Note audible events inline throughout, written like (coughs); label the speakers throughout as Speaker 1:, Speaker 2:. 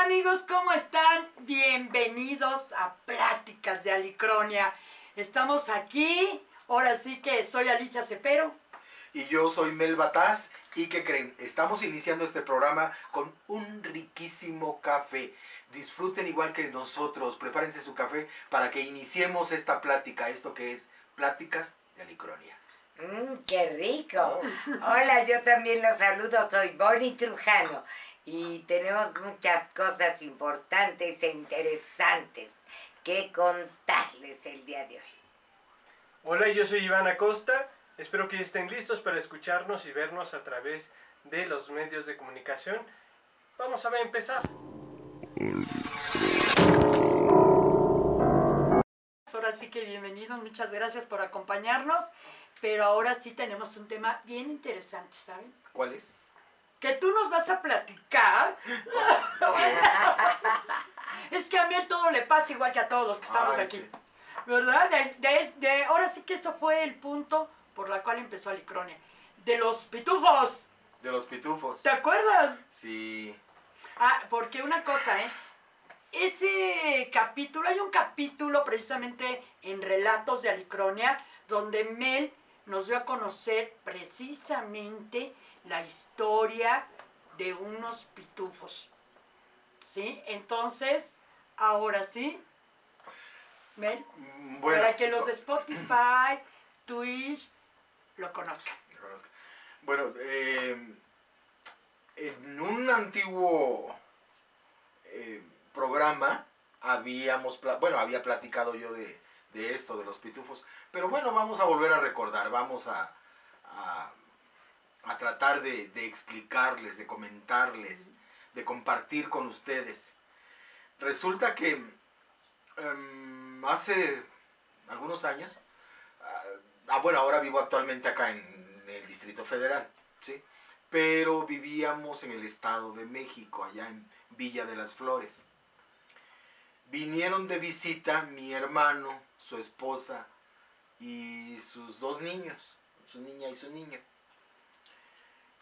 Speaker 1: Hola amigos, ¿cómo están? Bienvenidos a Pláticas de Alicronia. Estamos aquí, ahora sí que soy Alicia Cepero.
Speaker 2: Y yo soy Mel Bataz. ¿Y qué creen? Estamos iniciando este programa con un riquísimo café. Disfruten igual que nosotros, prepárense su café para que iniciemos esta plática, esto que es Pláticas de Alicronia.
Speaker 3: Mmm, qué rico. Hola, yo también los saludo, soy Bonnie Trujano y tenemos muchas cosas importantes e interesantes que contarles el día de hoy.
Speaker 4: Hola, yo soy Iván Acosta. Espero que estén listos para escucharnos y vernos a través de los medios de comunicación. Vamos a empezar.
Speaker 1: Ahora sí que bienvenidos, muchas gracias por acompañarnos, pero ahora sí tenemos un tema bien interesante, ¿saben?
Speaker 2: ¿Cuál es?
Speaker 1: Que tú nos vas a platicar. (laughs) es que a mí todo le pasa igual que a todos los que estamos
Speaker 2: Ay,
Speaker 1: aquí.
Speaker 2: sí.
Speaker 1: ¿Verdad? De, de- de- ahora sí que eso fue el punto por la cual empezó Alicronia. De los pitufos.
Speaker 2: De los pitufos.
Speaker 1: ¿Te acuerdas?
Speaker 2: Sí.
Speaker 1: Ah, porque una cosa, ¿eh? Ese capítulo, hay un capítulo precisamente en Relatos de Alicronia, donde Mel nos dio a conocer precisamente la historia de unos pitufos. ¿Sí? Entonces, ahora sí, Mel,
Speaker 2: Mm, Bueno,
Speaker 1: para que los de Spotify, (clears throat) Twitch, lo conozcan.
Speaker 2: Conozco. Bueno, eh, en un antiguo eh, programa habíamos, bueno, había platicado yo de, de esto, de los pitufos, pero bueno, vamos a volver a recordar, vamos a, a, a tratar de, de explicarles, de comentarles, de compartir con ustedes. Resulta que em, hace algunos años, ah, Ah, bueno, ahora vivo actualmente acá en el Distrito Federal, ¿sí? Pero vivíamos en el Estado de México, allá en Villa de las Flores. Vinieron de visita mi hermano, su esposa y sus dos niños, su niña y su niño.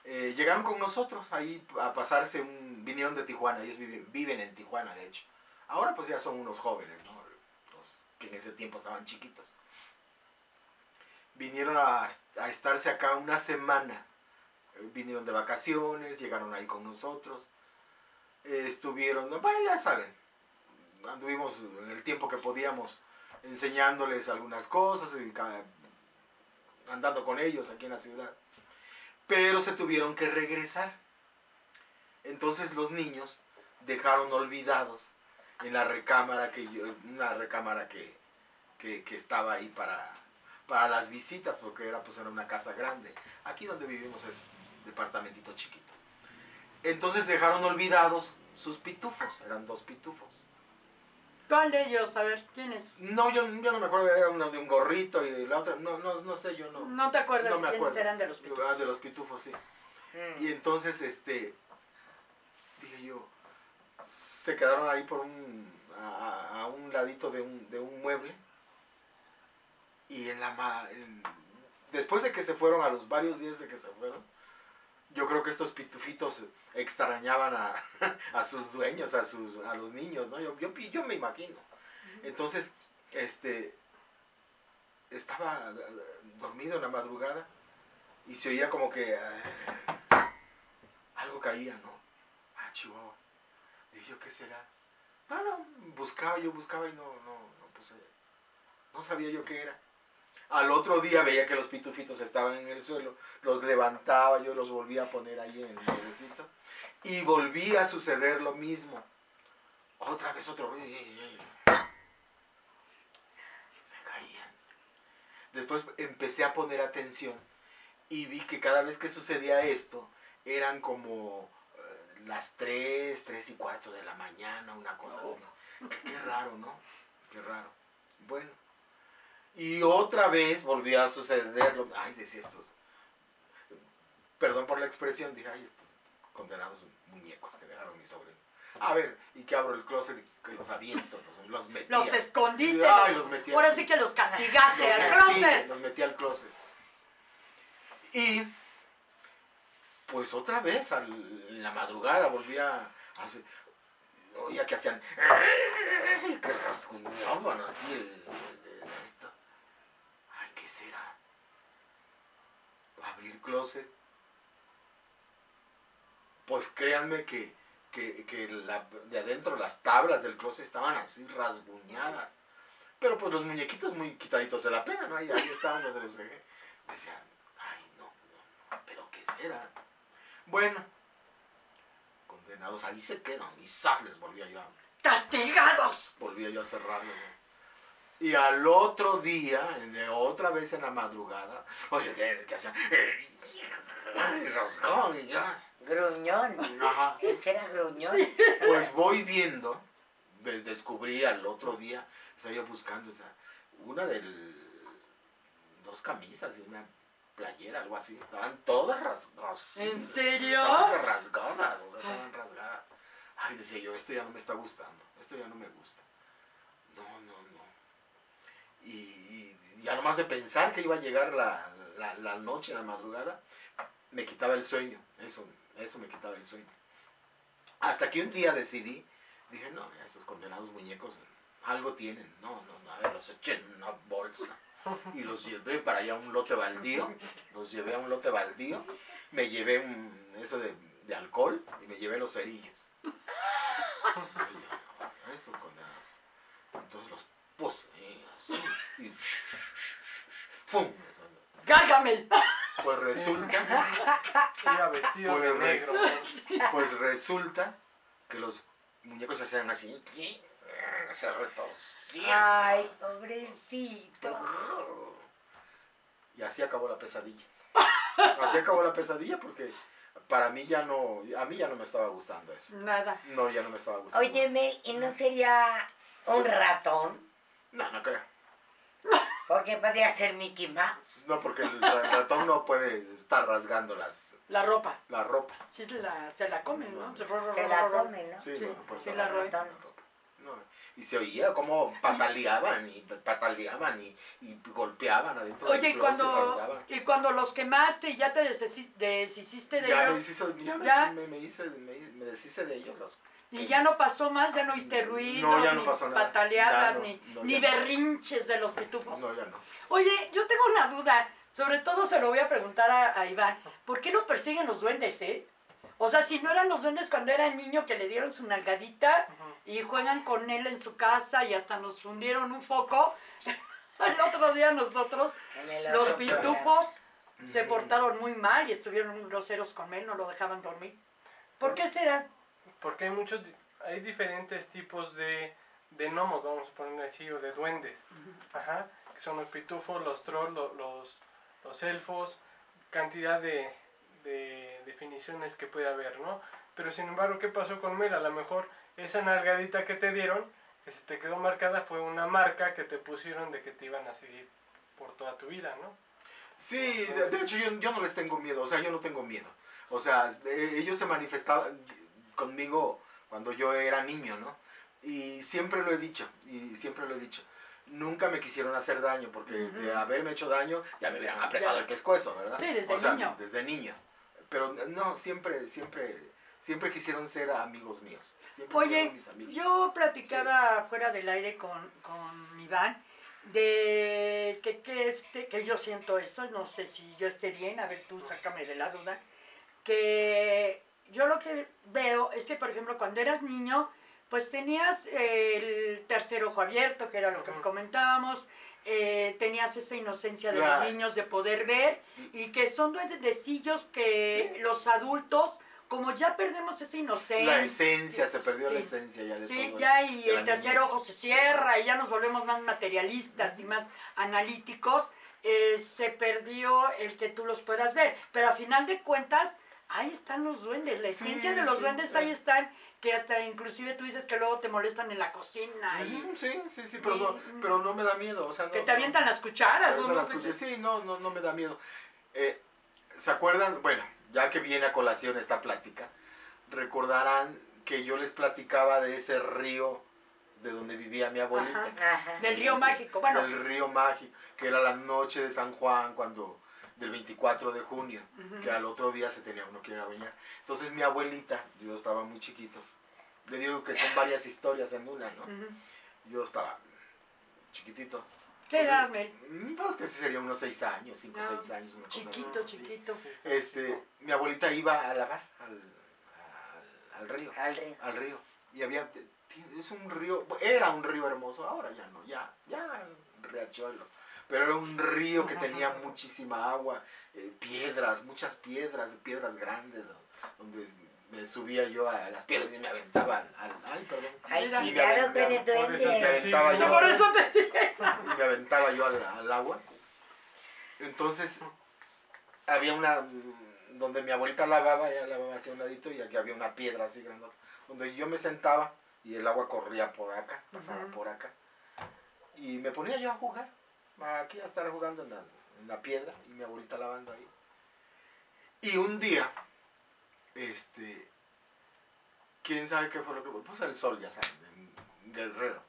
Speaker 2: Eh, llegaron con nosotros ahí a pasarse un... Vinieron de Tijuana, ellos viven, viven en Tijuana, de hecho. Ahora pues ya son unos jóvenes, ¿no? Los que en ese tiempo estaban chiquitos vinieron a, estarse acá una semana. Eh, Vinieron de vacaciones, llegaron ahí con nosotros. Eh, estuvieron, bueno, ya saben, anduvimos en el tiempo que podíamos enseñándoles algunas cosas, andando con ellos aquí en la ciudad. Pero se tuvieron que regresar. Entonces los niños dejaron olvidados en la recámara que yo, una recámara que, que, estaba ahí para, para las visitas, porque era, pues, era una casa grande. Aquí donde vivimos es departamentito chiquito. Entonces dejaron olvidados sus pitufos, eran dos pitufos.
Speaker 1: ¿Cuál de ellos? A ver, ¿quién es?
Speaker 2: No, yo, yo no me acuerdo, era uno de un gorrito y la otra, no, no, no sé, yo no.
Speaker 1: No te acuerdas
Speaker 2: no me
Speaker 1: quiénes
Speaker 2: acuerdo.
Speaker 1: eran de los pitufos.
Speaker 2: Ah, de los pitufos, sí.
Speaker 3: Mm.
Speaker 2: Y entonces, este, dije yo, se quedaron ahí por un, a, a- un ladito de un, de un mueble. Y en la ma- en- después de que se fueron, a los varios días de que se fueron, yo creo que estos pitufitos extrañaban a, (laughs) a sus dueños, a sus, a los niños, ¿no? Yo, yo, yo me imagino. Entonces, este, estaba dormido en la madrugada y se oía como que eh, algo caía, ¿no? Ah, Chihuahua. Dije yo, ¿qué será? No, no, buscaba, yo buscaba y no, no, no, pues, eh, no sabía yo qué era. Al otro día veía que los pitufitos estaban en el suelo, los levantaba, yo los volvía a poner ahí en el mueblecito y volvía a suceder lo mismo. Otra vez otro ruido. Me caían. Después empecé a poner atención y vi que cada vez que sucedía esto eran como eh, las 3, 3 y cuarto de la mañana, una cosa así. Qué, qué raro, ¿no? Qué raro. Bueno. Y otra vez volvió a suceder lo Ay, decía estos. Perdón por la expresión, dije, ay, estos condenados muñecos que dejaron mi sobrino. A ver, y que abro el closet y que los aviento, los, los metía.
Speaker 1: Los escondiste.
Speaker 2: Ay,
Speaker 1: los-
Speaker 2: los metí
Speaker 1: ahora sí que los castigaste
Speaker 2: Los
Speaker 1: al
Speaker 2: metí,
Speaker 1: closet.
Speaker 2: Los metí al closet. Y pues otra vez al- en la madrugada volví a hacer- oía que hacían, que rasguñaban así el, el- el- esto. Ay, ¿qué será? Abrir closet. Pues créanme que, que, que la- de adentro las tablas del closet estaban así rasguñadas. Pero pues los muñequitos muy quitaditos de la pena, ¿no? Ahí, ahí estaban donde los dejé. Decían, ay, no, no, no, pero ¿qué será? Bueno, condenados, ahí se quedan. Y les volvía yo a,
Speaker 1: ¡Castigados!
Speaker 2: volvía yo a cerrarlos. Y al otro día, otra vez en la madrugada, oye, ¿qué, qué hacían? Ay, rasgón, y ya.
Speaker 3: Gruñón.
Speaker 2: Ajá.
Speaker 3: Ese era gruñón.
Speaker 2: Pues voy viendo, de- descubrí al otro día, estaba yo buscando esa, una del, dos camisas y una playera, algo así, estaban todas rasgadas.
Speaker 1: ¿En serio?
Speaker 2: Estaban rasgadas, o sea, estaban rasgadas. Ay, decía yo, esto ya no me está gustando, esto ya no me gusta. No, no, Y, y ya nomás de pensar que iba a llegar la, la, la noche, la madrugada, me quitaba el sueño, eso, eso me quitaba el sueño. Hasta que un día decidí, dije, no, estos condenados muñecos algo tienen. No, no, no, a ver, los eché en una bolsa. Y los llevé para allá a un lote baldío. Los llevé a un lote baldío. Me llevé un, eso de, de alcohol y me llevé los cerillos. Y yo, "A estos condenados. Entonces los puse ahí, así. Y ¡fum!
Speaker 1: ¡Gárgame!
Speaker 2: Pues resulta (laughs)
Speaker 4: Iba vestido de
Speaker 2: Pues
Speaker 4: negro.
Speaker 2: Pues resulta que los muñecos se hacían así. Se retorcían.
Speaker 3: Ay, pobrecito.
Speaker 2: Y así acabó la pesadilla. Así acabó la pesadilla porque para mí ya no, a mí ya no me estaba gustando eso.
Speaker 1: Nada.
Speaker 2: No, ya no me estaba gustando.
Speaker 3: Oye, Mel, ¿y no sería un ratón?
Speaker 2: No, no creo.
Speaker 3: Porque podría ser Mickey Mouse.
Speaker 2: No, porque el ra- ratón no puede estar rasgando las,
Speaker 1: La ropa.
Speaker 2: la ropa.
Speaker 1: Sí, se la, se la comen, ¿no?
Speaker 3: Se la comen, ¿no?
Speaker 2: Sí,
Speaker 1: Sí,
Speaker 2: no, no puede
Speaker 1: sí
Speaker 2: estar
Speaker 1: la
Speaker 2: ropa. No, y se oía como pataleaban y pataleaban y, y golpeaban adentro
Speaker 1: Oye,
Speaker 2: del
Speaker 1: y cuando, y cuando los quemaste y ya te deshici- deshiciste de
Speaker 2: Ya me
Speaker 1: ellos
Speaker 2: deshice, ya me-
Speaker 1: Ya.
Speaker 2: Me, me hice, me, hice- me deshice de ellos. Los,
Speaker 1: y ya no pasó más, ya no oíste ruido,
Speaker 2: No, ya no
Speaker 1: ni
Speaker 2: pasó nada.
Speaker 1: pataleadas,
Speaker 2: Ya no,
Speaker 1: ni,
Speaker 2: no,
Speaker 1: ni
Speaker 2: no.
Speaker 1: berrinches de los pitufos.
Speaker 2: no, ya no.
Speaker 1: Oye, yo tengo una duda, sobre todo se lo voy a preguntar a, a Iván, ¿por qué lo persiguen los duendes, eh? O sea, si no eran los duendes cuando era niño que le dieron su nalgadita y juegan con él en su casa y hasta nos hundieron un foco. (laughs) El otro día nosotros, los
Speaker 3: programa.
Speaker 1: pitufos, se portaron muy mal y estuvieron muy groseros con él, no lo dejaban dormir. ¿Por qué será?
Speaker 4: Porque hay muchos, hay diferentes tipos de, de gnomos, vamos a poner así, o de duendes. Ajá, que son los pitufos, los trolls, lo- los, los elfos, cantidad de, de definiciones que puede haber, ¿no? Pero sin embargo, ¿qué pasó con Mel? A lo mejor esa nalgadita que te dieron, que se te quedó marcada, fue una marca que te pusieron de que te iban a seguir por toda tu vida, ¿no?
Speaker 2: Sí, de, de hecho yo, yo no les tengo miedo, o sea, yo no tengo miedo. O sea, ellos se manifestaban conmigo cuando yo era niño, ¿no? Y siempre lo he dicho, y siempre lo he dicho. Nunca me quisieron hacer daño, porque de
Speaker 1: Ujú.
Speaker 2: haberme hecho daño ya me hubieran apretado
Speaker 1: Ya.
Speaker 2: el pescuezo, ¿verdad?
Speaker 1: Sí, desde
Speaker 2: O sea,
Speaker 1: niño.
Speaker 2: Desde niño. Pero no, siempre, siempre, siempre quisieron ser amigos míos. Siempre
Speaker 1: Oye,
Speaker 2: mis amigos.
Speaker 1: yo platicaba fuera del aire con, con Iván de que, que, este, que yo siento eso, no sé si yo esté bien, a ver tú sácame de la duda, que yo lo que veo es que, por ejemplo, cuando eras niño, pues tenías el tercer ojo abierto, que era lo que comentábamos, eh, tenías esa inocencia de
Speaker 2: Claro.
Speaker 1: los niños de poder ver, y que son duendecillos que los adultos, como ya perdemos esa inocencia,
Speaker 2: La esencia, se perdió la esencia ya de
Speaker 1: Sí,
Speaker 2: todo
Speaker 1: ya y el tercer
Speaker 2: niñez.
Speaker 1: ojo se cierra y ya nos volvemos más materialistas y más analíticos, eh, se perdió el que tú los puedas ver. Pero a final de cuentas, ahí están los duendes, la
Speaker 2: Sí,
Speaker 1: esencia de los
Speaker 2: sí,
Speaker 1: duendes
Speaker 2: sí.
Speaker 1: ahí están, que hasta inclusive tú dices que luego te molestan en la cocina y
Speaker 2: Sí, sí, sí, pero
Speaker 1: y-
Speaker 2: no, pero no me da miedo. O sea, no,
Speaker 1: que te
Speaker 2: no-
Speaker 1: avientan las cucharas. o no
Speaker 2: las
Speaker 1: sé qué.
Speaker 2: Sí, no, no, no me da miedo. Eh, ¿Se acuerdan? Bueno, ya que viene a colación esta plática, recordarán que yo les platicaba de ese río de donde vivía mi abuelita.
Speaker 1: Ajá.
Speaker 3: Ajá.
Speaker 1: Del río mágico, bueno,
Speaker 2: El río mágico, que era la noche de San Juan, cuando del 24 de junio, que al otro día se tenía uno que ir a bañar. Entonces mi abuelita, yo estaba muy chiquito, le digo que son varias historias en una, ¿no? Yo estaba chiquitito.
Speaker 1: ¿Qué edad, Mel?
Speaker 2: Mm, Pues que sí sería unos seis años, cinco o
Speaker 1: Ah,
Speaker 2: seis años. Una cosa
Speaker 1: Chiquito,
Speaker 2: así.
Speaker 1: chiquito.
Speaker 2: Este, mi abuelita iba a lavar al, al, al río,
Speaker 3: Al río.
Speaker 2: al río. Y había, es un río, era un río hermoso, ahora ya no, ya, ya riachuelo. Pero era un río que tenía muchísima agua, eh, piedras, muchas piedras, piedras grandes, ¿no? donde me subía yo a las piedras y me aventaba al, al- ay, perdón,
Speaker 3: Ay,
Speaker 1: Mira.
Speaker 3: cuidado con el
Speaker 2: Y
Speaker 4: Por eso te
Speaker 2: me aventaba.
Speaker 1: Yo por eso te (laughs)
Speaker 2: y me aventaba yo al, al agua. Entonces, había una, mm, donde mi abuelita lavaba, ella lavaba hacia un ladito y aquí había una piedra así grande, donde yo me sentaba y el agua corría por acá, pasaba por acá. Y me ponía yo a jugar, aquí a estar jugando en, las- en la piedra y mi abuelita lavando ahí. Y un día, este, quién sabe qué fue lo que pues el sol, ya saben, en Guerrero,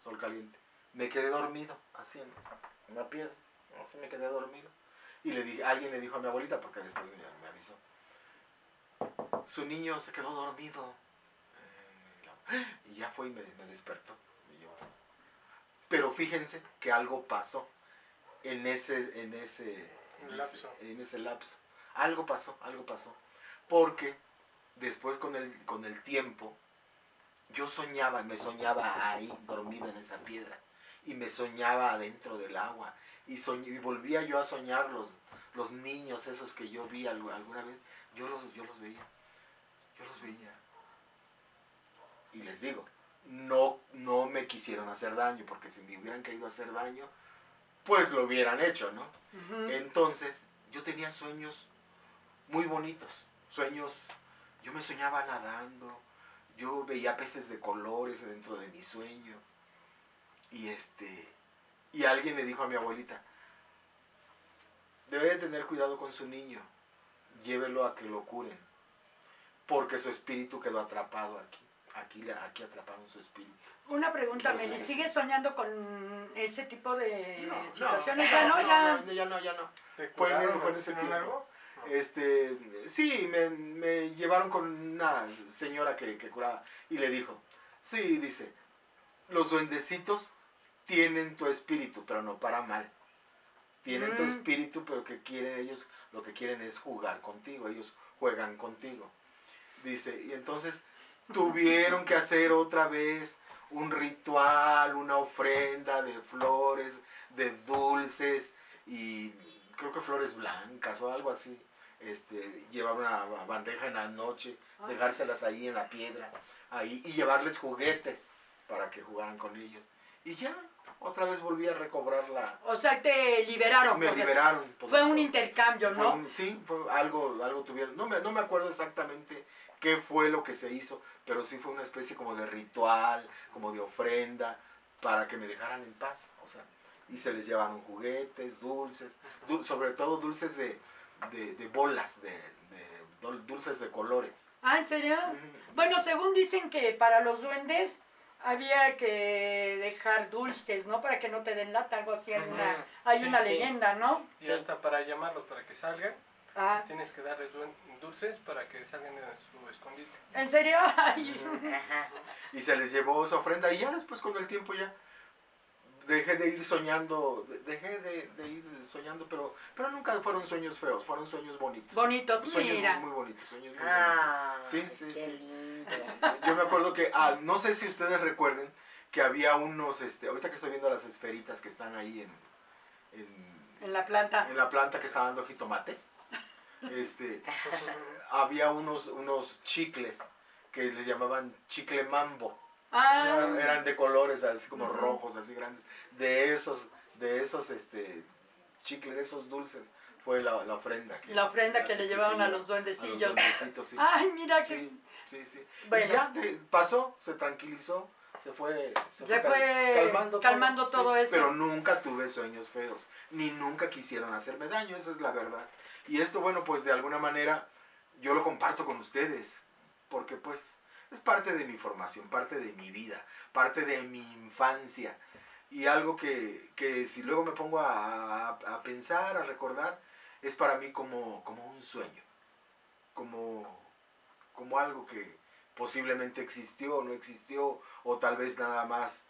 Speaker 2: sol caliente. Me quedé dormido, así en una piedra, así me quedé dormido. Y le dije, alguien le dijo a mi abuelita, porque después me, me avisó, su niño se quedó dormido. Eh, Y ya fue y me despertó. Pero fíjense que algo pasó en ese, en ese, en ese,
Speaker 4: Lapso.
Speaker 2: en ese lapso. Algo pasó, algo pasó. Porque después con el, con el tiempo, yo soñaba, me soñaba ahí, dormido en esa piedra. Y me soñaba adentro del agua. Y, soñ- y volvía yo a soñar los, los niños esos que yo vi algu- alguna vez. Yo los, yo los veía. Yo los veía. Y les digo, no, no me quisieron hacer daño, porque si me hubieran querido hacer daño, pues lo hubieran hecho, ¿no? Entonces, yo tenía sueños muy bonitos. Sueños, yo me soñaba nadando, yo veía peces de colores dentro de mi sueño. Y este, y alguien le dijo a mi abuelita, debe de tener cuidado con su niño, llévelo a que lo curen, porque su espíritu quedó atrapado aquí. Aquí, le- aquí atraparon su espíritu.
Speaker 1: Una pregunta,
Speaker 2: Los
Speaker 1: Meli,
Speaker 2: meses.
Speaker 1: ¿sigues soñando con ese tipo de
Speaker 2: No, no,
Speaker 1: situaciones? ya no, ya.
Speaker 2: no, ya no, ya no.
Speaker 4: ¿Te
Speaker 2: Fue en ese-
Speaker 4: curaron
Speaker 2: fue en ese
Speaker 4: hicieron
Speaker 2: tiempo.
Speaker 4: algo?
Speaker 2: Este, sí, me, me llevaron con una señora que, que curaba y le dijo, sí, dice, los duendecitos tienen tu espíritu, pero no para mal. Tienen tu
Speaker 1: Mm.
Speaker 2: espíritu, pero que quieren ellos, lo que quieren es jugar contigo, ellos juegan contigo. Dice, y entonces tuvieron que hacer otra vez un ritual, una ofrenda de flores, de dulces y creo que flores blancas o algo así. Este, llevar una bandeja en la noche, dejárselas ahí en la piedra, ahí, y llevarles juguetes para que jugaran con ellos. Y ya, otra vez volví a recobrar la...
Speaker 1: O sea, te liberaron.
Speaker 2: Me liberaron. pues,
Speaker 1: Fue un intercambio,
Speaker 2: fue
Speaker 1: ¿no?
Speaker 2: un- sí, fue algo, algo tuvieron. No me, no me acuerdo exactamente qué fue lo que se hizo, pero sí fue una especie como de ritual, como de ofrenda, para que me dejaran en paz. O sea, y se les llevaron juguetes, dulces, dul- sobre todo dulces de, de, de bolas, de, de dul- dulces de colores.
Speaker 1: Ah, ¿en serio?
Speaker 2: Ujú.
Speaker 1: Bueno, según dicen que para los duendes había que dejar dulces, ¿no? Para que no te den lata, algo así. Hay una,
Speaker 4: Ujú.
Speaker 1: hay
Speaker 4: Sí,
Speaker 1: una
Speaker 3: sí.
Speaker 1: leyenda, ¿no?
Speaker 4: Y
Speaker 3: Sí.
Speaker 4: hasta para llamarlos, para que salgan,
Speaker 1: Ah,
Speaker 4: tienes que darles dulces para que salgan de su escondite.
Speaker 1: ¿En serio? (laughs) Ay.
Speaker 2: Y se les llevó esa ofrenda y ya después con el tiempo ya dejé de ir soñando, de- dejé de, de ir soñando, pero, pero nunca fueron sueños feos, fueron sueños bonitos.
Speaker 1: Bonitos,
Speaker 2: Sueños
Speaker 1: mira.
Speaker 2: muy, muy bonitos, sueños muy
Speaker 3: Ah,
Speaker 2: Sí, sí,
Speaker 3: qué
Speaker 2: sí.
Speaker 3: lindo.
Speaker 2: bonitos. Yo me acuerdo que, ah, no sé si ustedes recuerden, que había unos, este, ahorita que estoy viendo las esferitas que están ahí en, en,
Speaker 1: En la planta.
Speaker 2: en la planta que está dando jitomates, este, había unos, unos chicles que les llamaban chicle mambo.
Speaker 1: Ah,
Speaker 2: eran de colores así como rojos, así grandes. De esos, de esos, este, chicles, de esos dulces, fue la, la ofrenda. que-
Speaker 1: la ofrenda que le llevaron a los
Speaker 2: a
Speaker 1: duendecillos.
Speaker 2: los duendecitos, sí.
Speaker 1: Ay, mira que...
Speaker 2: Sí, sí, sí.
Speaker 1: Bueno.
Speaker 2: Y ya de- pasó, se tranquilizó, se fue,
Speaker 1: Se fue calmando todo eso.
Speaker 2: Pero nunca tuve sueños feos, ni nunca quisieron hacerme daño, esa es la verdad. Y esto, bueno, pues de alguna manera yo lo comparto con ustedes, porque pues es parte de mi formación, parte de mi vida, parte de mi infancia. Y algo que, que si luego me pongo a, a- pensar, a recordar, es para mí como, como un sueño, como, como algo que, posiblemente existió o no existió, o tal vez nada más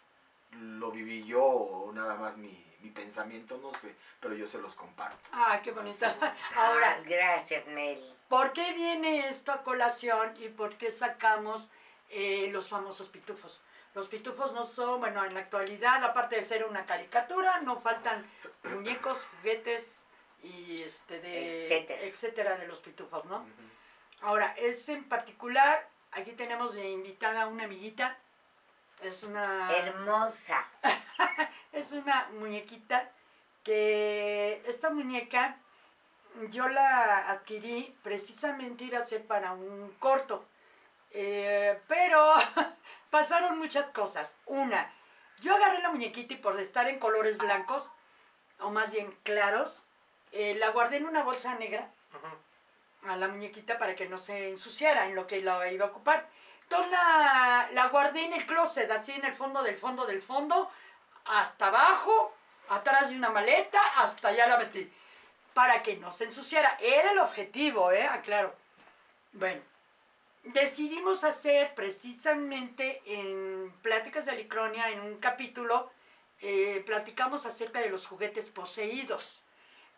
Speaker 2: lo viví yo o nada más mi, mi pensamiento, no sé, pero yo se los comparto.
Speaker 1: Ah, qué bonita. (laughs) Ahora,
Speaker 3: Ah, gracias, Mel.
Speaker 1: ¿por qué viene esto a colación y por qué sacamos eh, los famosos pitufos? Los pitufos no son, bueno, en la actualidad, aparte de ser una caricatura, no faltan muñecos, juguetes y este de
Speaker 3: Etcétera.
Speaker 1: etcétera de los pitufos, ¿no? Ahora, es en particular, aquí tenemos de invitada a una amiguita, es una
Speaker 3: Hermosa. (laughs)
Speaker 1: es una muñequita que esta muñeca yo la adquirí precisamente iba a ser para un corto. Eh, pero (laughs) pasaron muchas cosas. Una, yo agarré la muñequita y por estar en colores blancos, o más bien claros, eh, la guardé en una bolsa negra a la muñequita para que no se ensuciara en lo que la iba a ocupar. Entonces la, la guardé en el closet, así en el fondo del fondo del fondo, hasta abajo, atrás de una maleta, hasta allá la metí, para que no se ensuciara. Era el objetivo, ¿eh? Aclaro. Bueno, decidimos hacer precisamente en Pláticas de Alicronia, en un capítulo, eh, platicamos acerca de los juguetes poseídos.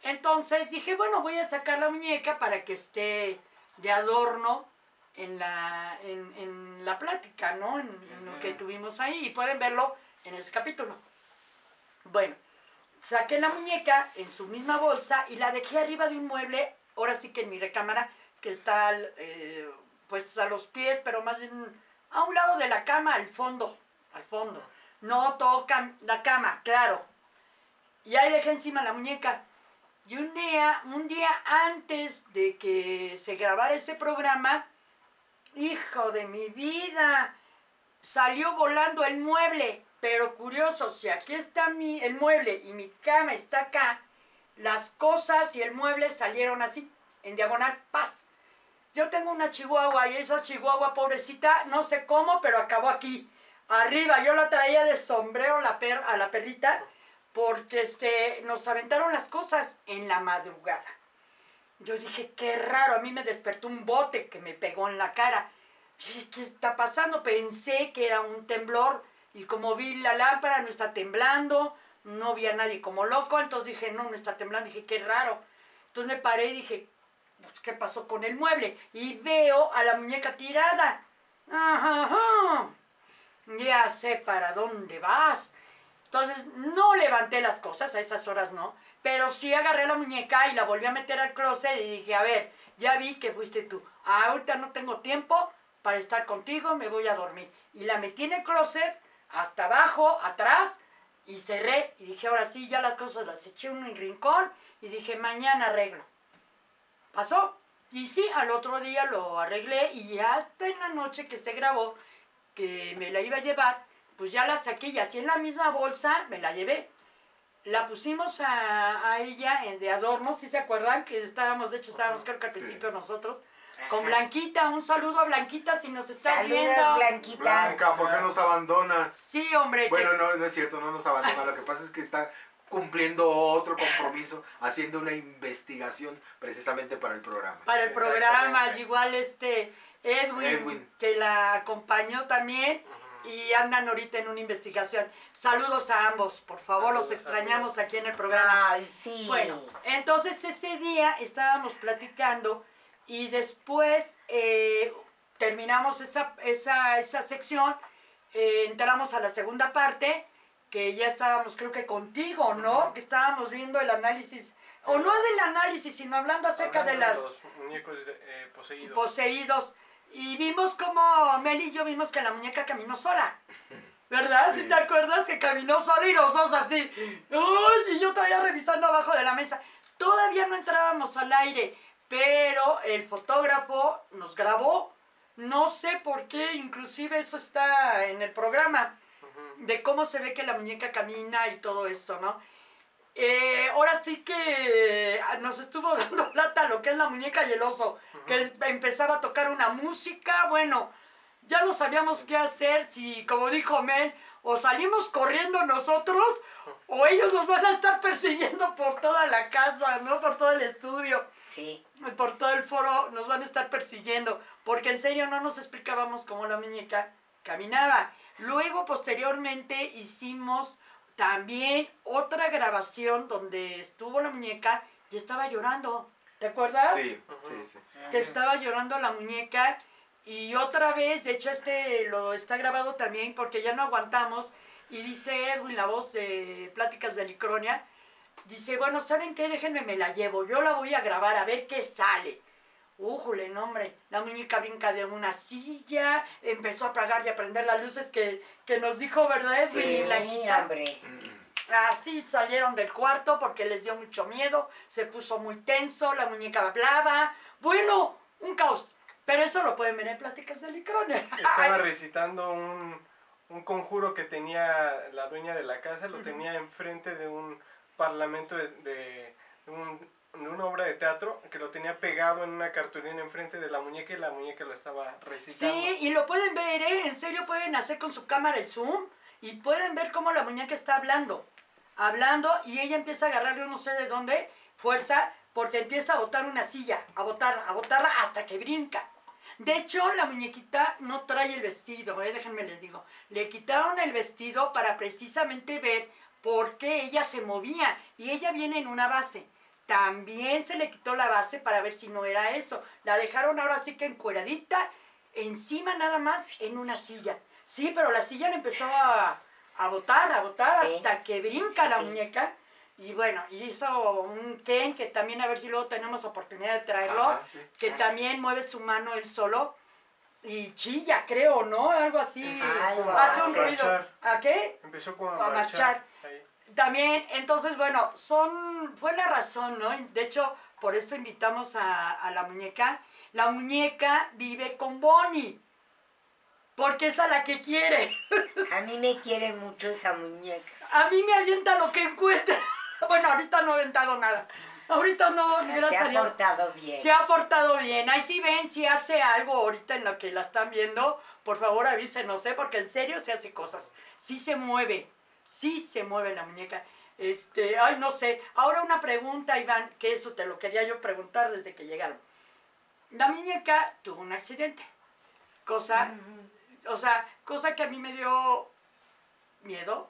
Speaker 1: Entonces dije, bueno, voy a sacar la muñeca para que esté de adorno en la, en, en la plática, ¿no? En, en lo que tuvimos ahí y pueden verlo en ese capítulo. Bueno, saqué la muñeca en su misma bolsa y la dejé arriba de un mueble, ahora sí que en mi recámara, que está eh, pues a los pies, pero más bien a un lado de la cama, al fondo, al fondo. No tocan la cama, claro. Y ahí dejé encima la muñeca. Y un día, un día antes de que se grabara ese programa, hijo de mi vida, salió volando el mueble. Pero curioso, si aquí está mi, el mueble y mi cama está acá, las cosas y el mueble salieron así, en diagonal, paz. Yo tengo una chihuahua y esa chihuahua pobrecita, no sé cómo, pero acabó aquí, arriba. Yo la traía de sombrero a la perrita porque se, nos aventaron las cosas en la madrugada. Yo dije, qué raro, a mí me despertó un bote que me pegó en la cara. Dije, ¿qué está pasando? Pensé que era un temblor y como vi la lámpara no está temblando, no vi a nadie como loco, entonces dije, no, no está temblando, dije, qué raro. Entonces me paré y dije, pues, ¿qué pasó con el mueble? Y veo a la muñeca tirada. Ajá, ajá. Ya sé para dónde vas. Entonces no levanté las cosas, a esas horas no, pero sí agarré la muñeca y la volví a meter al closet y dije, a ver, ya vi que fuiste tú. Ahorita no tengo tiempo para estar contigo, me voy a dormir. Y la metí en el closet, hasta abajo, atrás, y cerré. Y dije, ahora sí, ya las cosas las eché en un rincón y dije, mañana arreglo. Pasó. Y sí, al otro día lo arreglé y hasta en la noche que se grabó, que me la iba a llevar, pues ya la saqué y así en la misma bolsa me la llevé. La pusimos a, a ella en, de adorno, si se acuerdan? Que estábamos, de hecho estábamos creo que al
Speaker 2: Sí.
Speaker 1: principio nosotros, con. Blanquita, un saludo a Blanquita si nos estás
Speaker 3: Saludos,
Speaker 1: viendo.
Speaker 3: Blanquita.
Speaker 2: Blanca, ¿por qué nos abandonas?
Speaker 1: Sí, hombre.
Speaker 2: Bueno, no, no es cierto, no nos abandona. Lo que pasa es que está cumpliendo otro compromiso, haciendo una investigación precisamente para el programa.
Speaker 1: para el programa, igual este Edwin,
Speaker 2: Edwin.
Speaker 1: que la acompañó también y andan ahorita en una investigación. Saludos a ambos, por favor, los
Speaker 4: Saludos,
Speaker 1: extrañamos aquí en el programa.
Speaker 3: Ay, sí.
Speaker 1: Bueno, entonces ese día estábamos platicando y después eh, terminamos esa, esa, esa sección, eh, entramos a la segunda parte, que ya estábamos creo que contigo, ¿no? Que estábamos viendo el análisis, o no del análisis, sino hablando acerca de las
Speaker 4: los muñecos eh, poseídos.
Speaker 1: poseídos. Y vimos como Mel y yo vimos que la muñeca caminó sola. ¿Verdad? ¿Sí
Speaker 2: Sí.
Speaker 1: te acuerdas que caminó sola y los dos así? ¡Ay! Y yo todavía revisando abajo de la mesa. Todavía no entrábamos al aire, pero el fotógrafo nos grabó. No sé por qué, inclusive eso está en el programa, de cómo se ve que la muñeca camina y todo esto, ¿no? Eh, ahora sí que ah, nos estuvo (laughs) dando plata lo que es la muñeca y el oso, que empezaba a tocar una música, bueno, ya no sabíamos qué hacer, si como dijo Mel, o salimos corriendo nosotros, o ellos nos van a estar persiguiendo por toda la casa, ¿no? Por todo el estudio.
Speaker 3: Sí.
Speaker 1: Por todo el foro nos van a estar persiguiendo, porque en serio no nos explicábamos cómo la muñeca caminaba. Luego, posteriormente, hicimos también otra grabación donde estuvo la muñeca y estaba llorando. ¿Te acuerdas?
Speaker 2: Sí, sí, sí.
Speaker 1: Que estaba llorando la muñeca. Y otra vez, de hecho este lo está grabado también porque ya no aguantamos. Y dice Edwin, la voz de Pláticas de Licronia, dice, bueno, ¿saben qué? Déjenme, me la llevo. Yo la voy a grabar a ver qué sale. Újule, no, hombre. La muñeca brinca de una silla, empezó a apagar y a prender las luces que, que nos dijo, ¿verdad, Edwin?
Speaker 3: Sí,
Speaker 1: la quita.
Speaker 3: hombre.
Speaker 1: Así salieron del cuarto porque les dio mucho miedo, se puso muy tenso, la muñeca hablaba. Bueno, un caos. Pero eso lo pueden ver en Pláticas de Licronia.
Speaker 4: Estaba (laughs) recitando un, un conjuro que tenía la dueña de la casa, lo tenía enfrente de un parlamento de, de un- de una obra de teatro, que lo tenía pegado en una cartulina enfrente de la muñeca y la muñeca lo estaba recitando.
Speaker 1: Sí, y lo pueden ver, ¿eh? En serio pueden hacer con su cámara el zoom y pueden ver cómo la muñeca está hablando. Hablando y ella empieza a agarrarle no sé de dónde, fuerza, porque empieza a botar una silla, a botarla, a botarla hasta que brinca. De hecho, la muñequita no trae el vestido, ¿eh? déjenme les digo. Le quitaron el vestido para precisamente ver por qué ella se movía. Y ella viene en una base. También se le quitó la base para ver si no era eso. La dejaron ahora sí que encueradita, encima nada más, en una silla. Sí, pero la silla le empezó a, a botar, a botar,
Speaker 3: Sí.
Speaker 1: hasta que brinca
Speaker 3: Sí,
Speaker 1: la muñeca. Y bueno, hizo un Ken que también a ver si luego tenemos oportunidad de traerlo
Speaker 2: Ajá,
Speaker 1: que también mueve su mano él solo y chilla, creo, ¿no? Algo así. Hace un ruido. ¿A qué?
Speaker 4: Empezó como
Speaker 1: A
Speaker 4: a
Speaker 1: marchar.
Speaker 4: marchar.
Speaker 1: También, entonces, bueno, son, fue la razón, ¿no? De hecho, por eso invitamos a, a la muñeca. La muñeca vive con Bonnie, porque es a la que quiere.
Speaker 3: A mí me quiere mucho esa muñeca.
Speaker 1: A mí me avienta lo que encuentra. (laughs) Bueno, ahorita no ha aventado nada. Ahorita no,
Speaker 3: Se
Speaker 1: gracias a
Speaker 3: ha
Speaker 1: Dios.
Speaker 3: portado bien.
Speaker 1: Se ha portado bien. Ahí sí ven, si hace algo ahorita en lo que la están viendo, por favor avísenos, ¿eh? Porque en serio se hace cosas. Sí se mueve. Sí se mueve la muñeca. Este, ay, no sé. Ahora una pregunta, Iván, que eso te lo quería yo preguntar desde que llegaron. La muñeca tuvo un accidente. Cosa, o sea, cosa que a mí me dio miedo,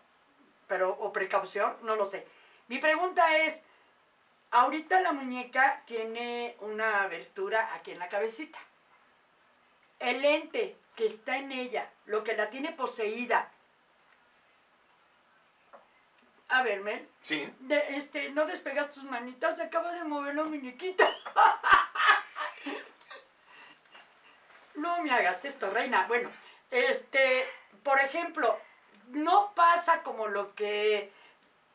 Speaker 1: pero, o precaución, no lo sé. Mi pregunta es, ahorita la muñeca tiene una abertura aquí en la cabecita. El ente que está en ella, lo que la tiene poseída. A ver, Mel,
Speaker 2: Sí.
Speaker 1: de- este, no despegas tus manitas, se acaba de mover la muñequita. (laughs) No me hagas esto, reina. Bueno, este, por ejemplo, no pasa como lo que,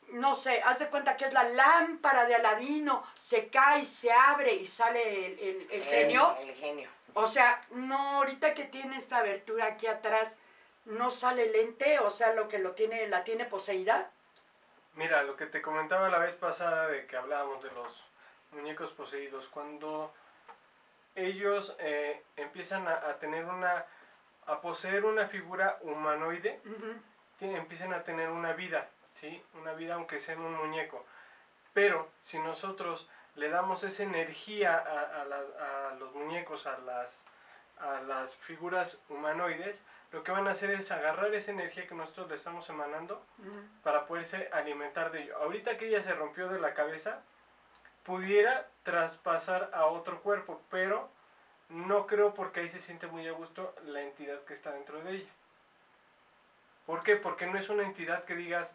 Speaker 1: no sé, haz de cuenta que es la lámpara de Aladino, se cae, se abre y sale el, el- el genio.
Speaker 3: El, genio.
Speaker 1: O sea, no, ahorita que tiene esta abertura aquí atrás, no sale el ente, o sea, lo que lo tiene, la tiene poseída.
Speaker 4: Mira, lo que te comentaba la vez pasada de que hablábamos de los muñecos poseídos, cuando ellos eh, empiezan a, a tener una, a poseer una figura humanoide, empiezan a tener una vida, ¿sí? Una vida aunque sea en un muñeco. Pero si nosotros le damos esa energía a, a la- a los muñecos, a las, a las figuras humanoides, lo que van a hacer es agarrar esa energía que nosotros le estamos emanando para poderse alimentar de ello. Ahorita que ella se rompió de la cabeza, pudiera traspasar a otro cuerpo, pero no creo porque ahí se siente muy a gusto la entidad que está dentro de ella. ¿Por qué? Porque no es una entidad que digas,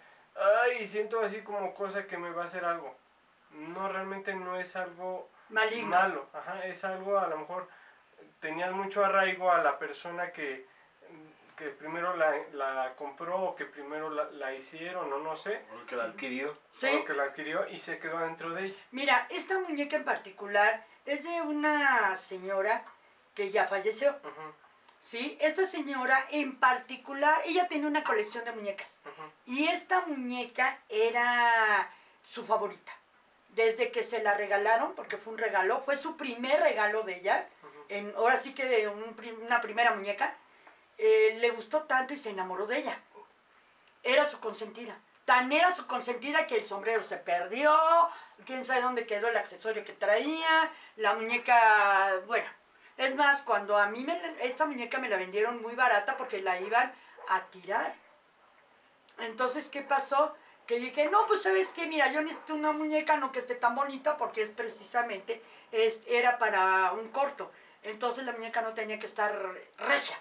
Speaker 4: ay, siento así como cosa que me va a hacer algo. No, realmente no es algo
Speaker 1: Maligno.
Speaker 4: malo, ajá, es algo a lo mejor tenías mucho arraigo a la persona que, que primero la, la compró o que primero la, la hicieron o no sé,
Speaker 2: O el que la adquirió.
Speaker 1: Sí.
Speaker 4: o que la adquirió y se quedó dentro de ella.
Speaker 1: Mira, esta muñeca en particular es de una señora que ya falleció.
Speaker 4: Ujú,
Speaker 1: ¿Sí? Esta señora en particular, ella tenía una colección de muñecas.
Speaker 4: ujú.
Speaker 1: Y esta muñeca era su favorita. Desde que se la regalaron, porque fue un regalo, fue su primer regalo de ella. En, ahora sí que de una primera muñeca. eh, le gustó tanto y se enamoró de ella. Era su consentida. Tan era su consentida que el sombrero se perdió, quién sabe dónde quedó el accesorio que traía, la muñeca, bueno. Es más, cuando a mí me, esta muñeca me la vendieron muy barata porque la iban a tirar. Entonces, ¿qué pasó? Que dije, no, pues sabes qué, mira, yo necesito una muñeca no que esté tan bonita porque es precisamente, es, era para un corto. Entonces la muñeca no tenía que estar regia.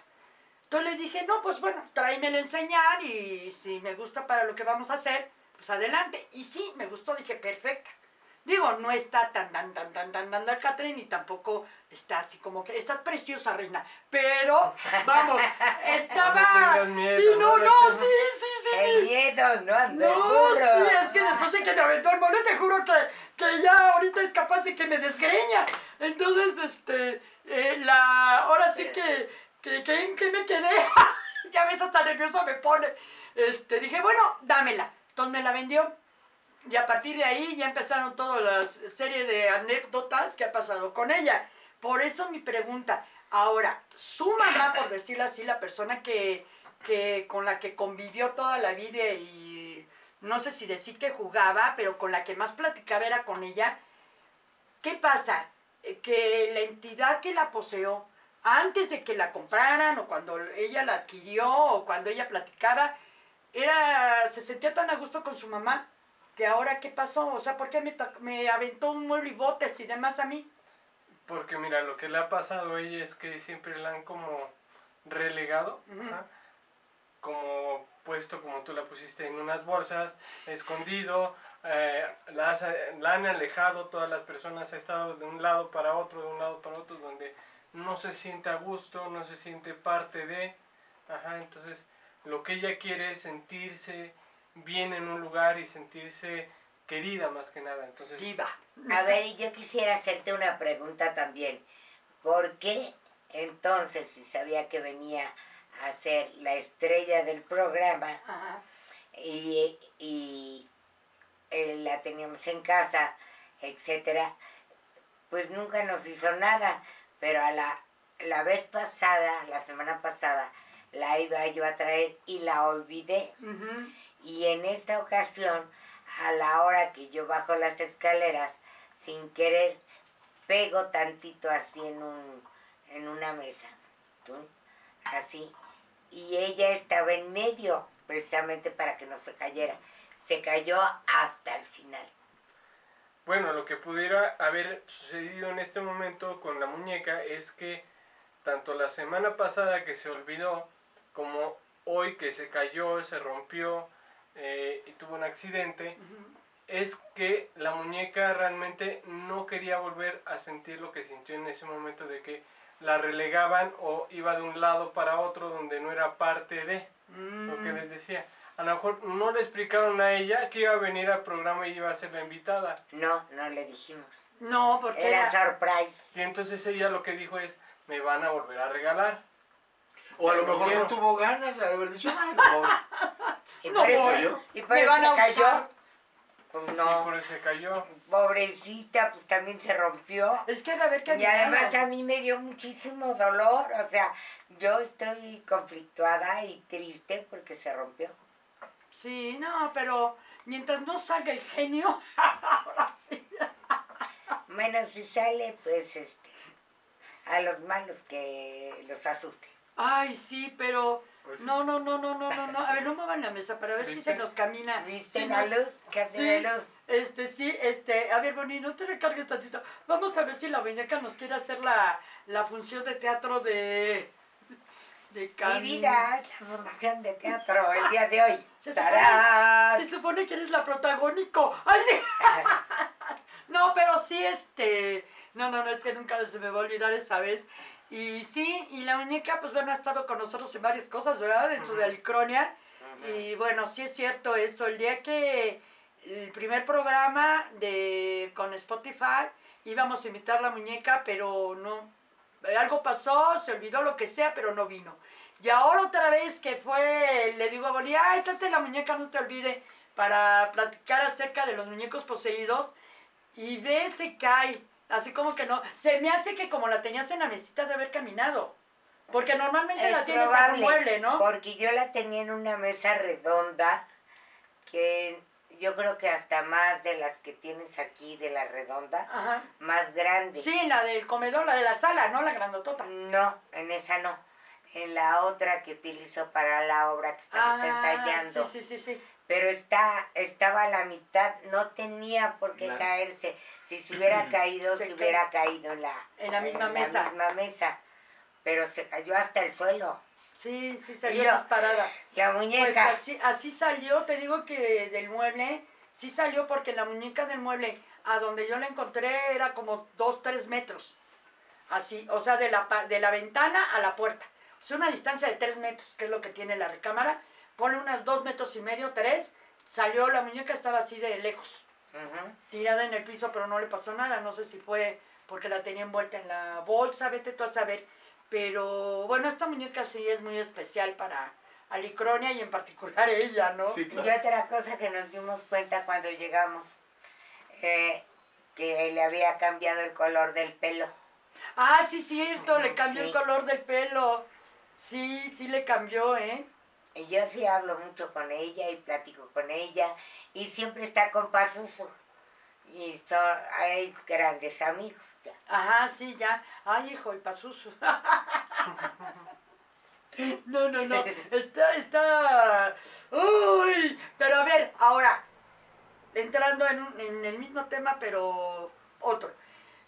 Speaker 1: Entonces le dije, no, pues bueno, tráemela a enseñar y si me gusta para lo que vamos a hacer, pues adelante. Y sí, me gustó, dije, perfecta. Digo, no está tan, tan, tan, tan, tan, tan la Catherine y tampoco está así como que, estás preciosa, reina. Pero, vamos, (laughs) estaba...
Speaker 4: tengas miedo,
Speaker 1: sí, no,
Speaker 4: no
Speaker 1: no, sí, sí, sí,
Speaker 3: El miedo, no ando
Speaker 1: No, sí, es que después de que me aventó el mole, te juro que, que ya ahorita es capaz de que me desgreña. Entonces, este, eh, la, ahora sí que, que, que, ¿en qué me quedé? (laughs) ya ves, hasta nervioso me pone. Este, dije, bueno, dámela. Entonces me la vendió. Y a partir de ahí ya empezaron todas las serie de anécdotas que ha pasado con ella. Por eso mi pregunta. Ahora, su mamá, por decirlo así, la persona que, que con la que convivió toda la vida y no sé si decir que jugaba, pero con la que más platicaba era con ella. ¿Qué pasa? Que la entidad que la poseó, antes de que la compraran o cuando ella la adquirió o cuando ella platicaba, era, se sentía tan a gusto con su mamá que ahora qué pasó, o sea, ¿por qué me, me aventó un mueble y botes y demás a mí?
Speaker 4: Porque mira, lo que le ha pasado a ella es que siempre la han como relegado, como puesto como tú la pusiste en unas bolsas, escondido, eh, la, has- la han alejado, todas las personas ha estado de un lado para otro, de un lado para otro, donde no se siente a gusto, no se siente parte de, ajá, entonces lo que ella quiere es sentirse bien en un lugar y sentirse querida más que nada, entonces...
Speaker 1: Diva.
Speaker 3: A ver, y yo quisiera hacerte una pregunta también. ¿Por qué entonces, si sabía que venía a ser la estrella del programa
Speaker 1: Ajá.
Speaker 3: y, y, eh, la teníamos en casa, etcétera, pues nunca nos hizo nada? Pero a la, la vez pasada, la semana pasada, la iba yo a traer y la olvidé. Y en esta ocasión, a la hora que yo bajo las escaleras, sin querer, pego tantito así en, un, en una mesa. ¿tú? Así. Y ella estaba en medio, precisamente para que no se cayera. Se cayó hasta el final.
Speaker 4: Bueno, lo que pudiera haber sucedido en este momento con la muñeca es que tanto la semana pasada que se olvidó como hoy que se cayó, se rompió eh, y tuvo un accidente, es que la muñeca realmente no quería volver a sentir lo que sintió en ese momento de que la relegaban o iba de un lado para otro donde no era parte de lo que
Speaker 1: Mm.
Speaker 4: les decía. A lo mejor no le explicaron a ella que iba a venir al programa y iba a ser la invitada.
Speaker 3: No, no le dijimos.
Speaker 1: No, porque
Speaker 3: Era
Speaker 1: era...
Speaker 3: surprise.
Speaker 4: Y entonces ella lo que dijo es, me van a volver a regalar.
Speaker 2: O a lo mejor no tuvo ganas de haber dicho, ay, no.
Speaker 3: Y
Speaker 1: No
Speaker 3: por eso,
Speaker 1: voy.
Speaker 2: yo.
Speaker 3: y por
Speaker 1: Me
Speaker 3: eso
Speaker 1: van a
Speaker 3: se cayó.
Speaker 1: usar.
Speaker 3: Pues
Speaker 4: Y
Speaker 3: no,
Speaker 4: por eso se cayó.
Speaker 3: pobrecita, pues también se rompió.
Speaker 1: Es que de haber que
Speaker 3: Y además a mí me dio muchísimo dolor, o sea, yo estoy conflictuada y triste porque se rompió.
Speaker 1: Sí, no, pero mientras no salga el genio, (laughs) ahora sí.
Speaker 3: Bueno, si sale, pues este, a los malos que los asuste.
Speaker 1: Ay, sí, pero...
Speaker 2: Pues sí.
Speaker 1: No, no, no, no, no, no, no. A ver, no muevan la mesa para ver si se nos camina.
Speaker 3: ¿Viste
Speaker 1: Si
Speaker 3: la
Speaker 1: nos-
Speaker 3: luz? ¿Qué
Speaker 1: Sí,
Speaker 3: de luz?
Speaker 1: este, sí, este, a ver, Bonnie, no te recargues tantito. Vamos a ver si la muñeca nos quiere hacer la, la función de teatro de... de
Speaker 3: Mi vida es la función de teatro el día de hoy.
Speaker 1: Se supone, se supone que eres la protagónico. ¡Ay, sí! (laughs) No, pero sí, este... No, no, no, es que nunca se me va a olvidar esa vez. Y sí, y la muñeca, pues bueno, ha estado con nosotros en varias cosas, ¿verdad? Dentro de Alicronia. Y bueno, sí es cierto eso. El día que el primer programa de con Spotify íbamos a invitar la muñeca, pero no. Algo pasó, se olvidó lo que sea, pero no vino. Y ahora otra vez que fue, le digo a Bonnie, ay, trate la muñeca, no te olvide, para platicar acerca de los muñecos poseídos. Y ve, se cae. Así como que no. Se me hace que como la tenías en la mesita de haber caminado. Porque normalmente
Speaker 3: Es
Speaker 1: la tienes en un mueble, ¿no?
Speaker 3: Porque yo la tenía en una mesa redonda que yo creo que hasta más de las que tienes aquí de la redonda,
Speaker 1: Ajá.
Speaker 3: más grande.
Speaker 1: Sí, la del comedor, la de la sala, ¿no? La grandotota.
Speaker 3: No, en esa no. En la otra que utilizo para la obra que estamos
Speaker 1: Ah,
Speaker 3: ensayando.
Speaker 1: Sí, sí, sí, sí.
Speaker 3: Pero está, estaba a la mitad, no tenía por qué
Speaker 2: La-
Speaker 3: caerse. Si se hubiera (clears throat) caído,
Speaker 1: Se
Speaker 3: se hubiera caído en la,
Speaker 1: En la misma mesa.
Speaker 3: misma mesa. Pero se cayó hasta el suelo.
Speaker 1: Sí, sí, salió
Speaker 3: yo-
Speaker 1: disparada.
Speaker 3: La
Speaker 1: Pues
Speaker 3: muñeca.
Speaker 1: así, así salió, te digo que del mueble, sí salió porque la muñeca del mueble, a donde yo la encontré, era como dos, tres metros. Así, o sea, de la, de la ventana a la puerta. Es una distancia de tres metros, que es lo que tiene la recámara. Pone unas dos metros y medio, tres. Salió, la muñeca estaba así de lejos, tirada en el piso, pero no le pasó nada. No sé si fue porque la tenía envuelta en la bolsa, vete tú a saber. Pero bueno, esta muñeca sí es muy especial para Alicronia y en particular ella, ¿no?
Speaker 2: Sí,
Speaker 3: Y
Speaker 2: claro.
Speaker 3: otra cosa que nos dimos cuenta cuando llegamos, eh, que le había cambiado el color del pelo.
Speaker 1: Ah, sí, cierto, le cambió
Speaker 3: Sí.
Speaker 1: el color del pelo. Sí, sí le cambió, ¿eh?
Speaker 3: Y yo sí hablo mucho con ella y platico con ella y siempre está con Pazuzu. Y son, hay grandes amigos. ya.
Speaker 1: Ajá, sí, ya. Ay, hijo, y pasuso. (laughs) No, no, no. Está, está. Uy. Pero a ver, ahora, entrando en, un- en el mismo tema, pero otro.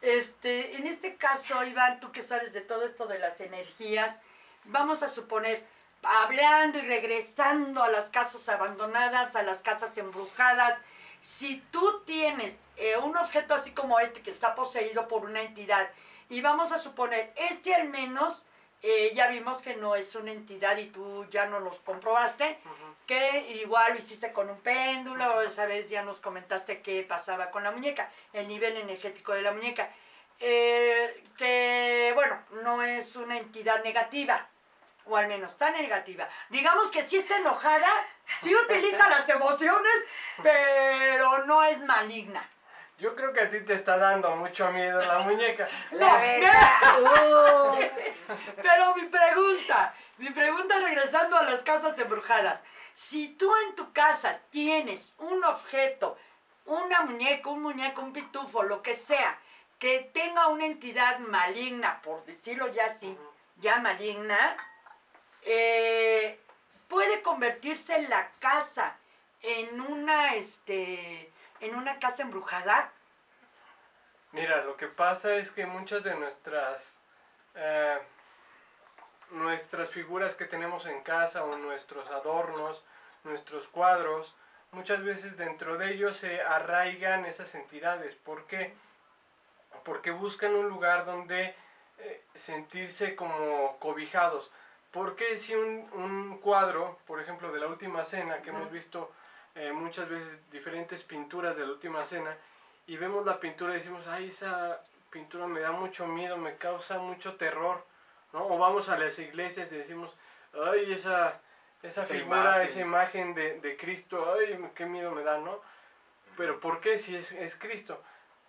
Speaker 1: Este, en este caso, Iván, tú que sabes de todo esto de las energías, vamos a suponer, hablando y regresando a las casas abandonadas, a las casas embrujadas, si tú tienes eh, un objeto así como este que está poseído por una entidad, y vamos a suponer, este al menos, eh, ya vimos que no es una entidad y tú ya no los comprobaste, que igual lo hiciste con un péndulo, esa vez ya nos comentaste qué pasaba con la muñeca, el nivel energético de la muñeca. Eh, que, bueno, no es una entidad negativa, o al menos tan negativa. Digamos que sí está enojada, sí utiliza las emociones, pero no es maligna.
Speaker 4: Yo creo que a ti te está dando mucho miedo la muñeca.
Speaker 3: La
Speaker 1: No,
Speaker 3: verdad.
Speaker 1: no. Pero mi pregunta, mi pregunta regresando a las casas embrujadas. Si tú en tu casa tienes un objeto, una muñeca, un muñeco, un pitufo, lo que sea, que tenga una entidad maligna, por decirlo ya así, ya maligna, eh, puede convertirse la casa en una, este, en una casa embrujada.
Speaker 4: Mira, lo que pasa es que muchas de nuestras eh, nuestras figuras que tenemos en casa o nuestros adornos, nuestros cuadros, muchas veces dentro de ellos se arraigan esas entidades. ¿Por qué? Porque buscan un lugar donde eh, sentirse como cobijados. Porque si un, un cuadro, por ejemplo, de la última cena, que hemos visto eh, muchas veces diferentes pinturas de la última cena, y vemos la pintura y decimos, ay, esa pintura me da mucho miedo, me causa mucho terror, ¿no? O vamos a las iglesias y decimos, ay, esa, esa,
Speaker 2: Esa
Speaker 4: figura,
Speaker 2: imagen.
Speaker 4: esa imagen de, de Cristo, ay, qué miedo me da, ¿no? Pero ¿por qué si es, es Cristo?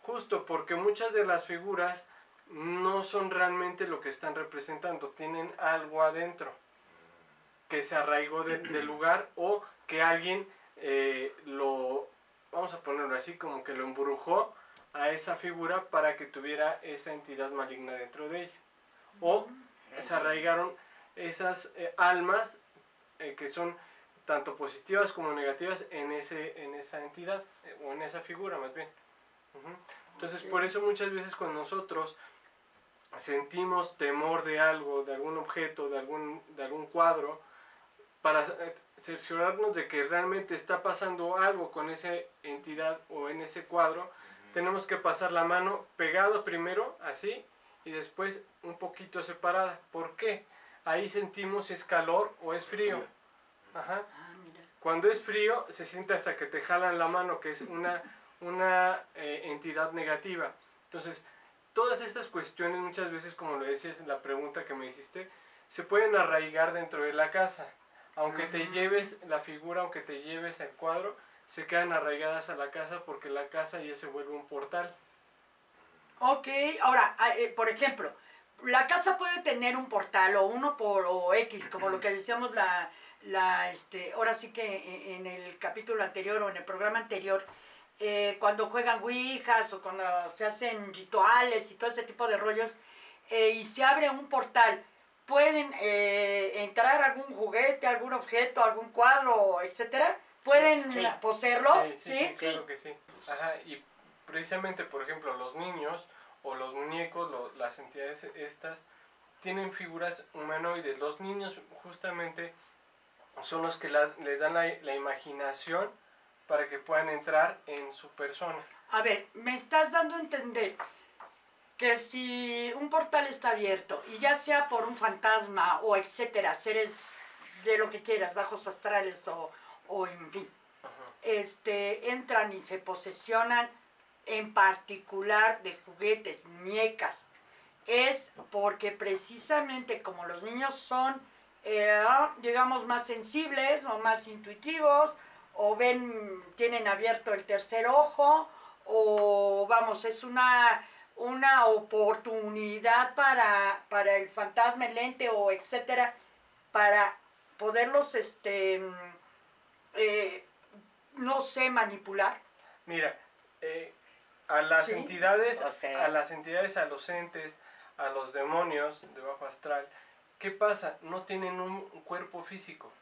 Speaker 4: Justo porque muchas de las figuras no son realmente lo que están representando, tienen algo adentro que se arraigó de- del (clears throat) lugar o que alguien eh, lo, vamos a ponerlo así, como que lo embrujó a esa figura para que tuviera esa entidad maligna dentro de ella. O se arraigaron esas eh, almas eh, que son tanto positivas como negativas en, ese, en esa entidad eh, o en esa figura más bien. Entonces por eso muchas veces con nosotros sentimos temor de algo, de algún objeto, de algún, de algún cuadro, para eh, cerciorarnos de que realmente está pasando algo con esa entidad o en ese cuadro, tenemos que pasar la mano pegado primero, así, y después un poquito separada. ¿Por qué? Ahí sentimos si es calor o es frío. Ajá.
Speaker 1: Ah.
Speaker 4: Cuando es frío, se siente hasta que te jalan la mano, que es una, una eh, entidad negativa. Entonces, todas estas cuestiones, muchas veces, como lo decías en la pregunta que me hiciste, se pueden arraigar dentro de la casa. Aunque te lleves la figura, aunque te lleves el cuadro, se quedan arraigadas a la casa porque la casa ya se vuelve un portal.
Speaker 1: Ok, ahora, ah, eh, por ejemplo, la casa puede tener un portal o uno por o X, como lo que decíamos la, la este, ahora sí que en el capítulo anterior o en el programa anterior, eh, cuando juegan ouijas o cuando se hacen rituales y todo ese tipo de rollos, eh, y se abre un portal, pueden eh, entrar algún juguete, algún objeto, algún cuadro, etcétera, pueden
Speaker 3: Sí.
Speaker 1: poseerlo,
Speaker 4: Sí, sí,
Speaker 1: ¿sí?
Speaker 4: sí, claro que sí. Ajá, y precisamente, por ejemplo, los niños o los muñecos, lo- las entidades estas, tienen figuras humanoides. Los niños justamente son los que la- les dan la, la imaginación para que puedan entrar en su persona.
Speaker 1: A ver, me estás dando a entender que si un portal está abierto y ya sea por un fantasma o etcétera, seres de lo que quieras, bajos astrales o, o en fin, este, entran y se posesionan en particular de juguetes, muñecas, es porque precisamente como los niños son, eh, digamos, más sensibles o más intuitivos, o ven, tienen abierto el tercer ojo, o vamos, es una, una oportunidad para, para el fantasma, el ente o etcétera, para poderlos, este, eh, no sé, manipular.
Speaker 4: Mira, eh, a las
Speaker 1: Sí.
Speaker 4: entidades,
Speaker 3: O sea-
Speaker 4: a las entidades, a los entes, a los demonios de bajo astral, ¿qué pasa? No tienen un cuerpo físico.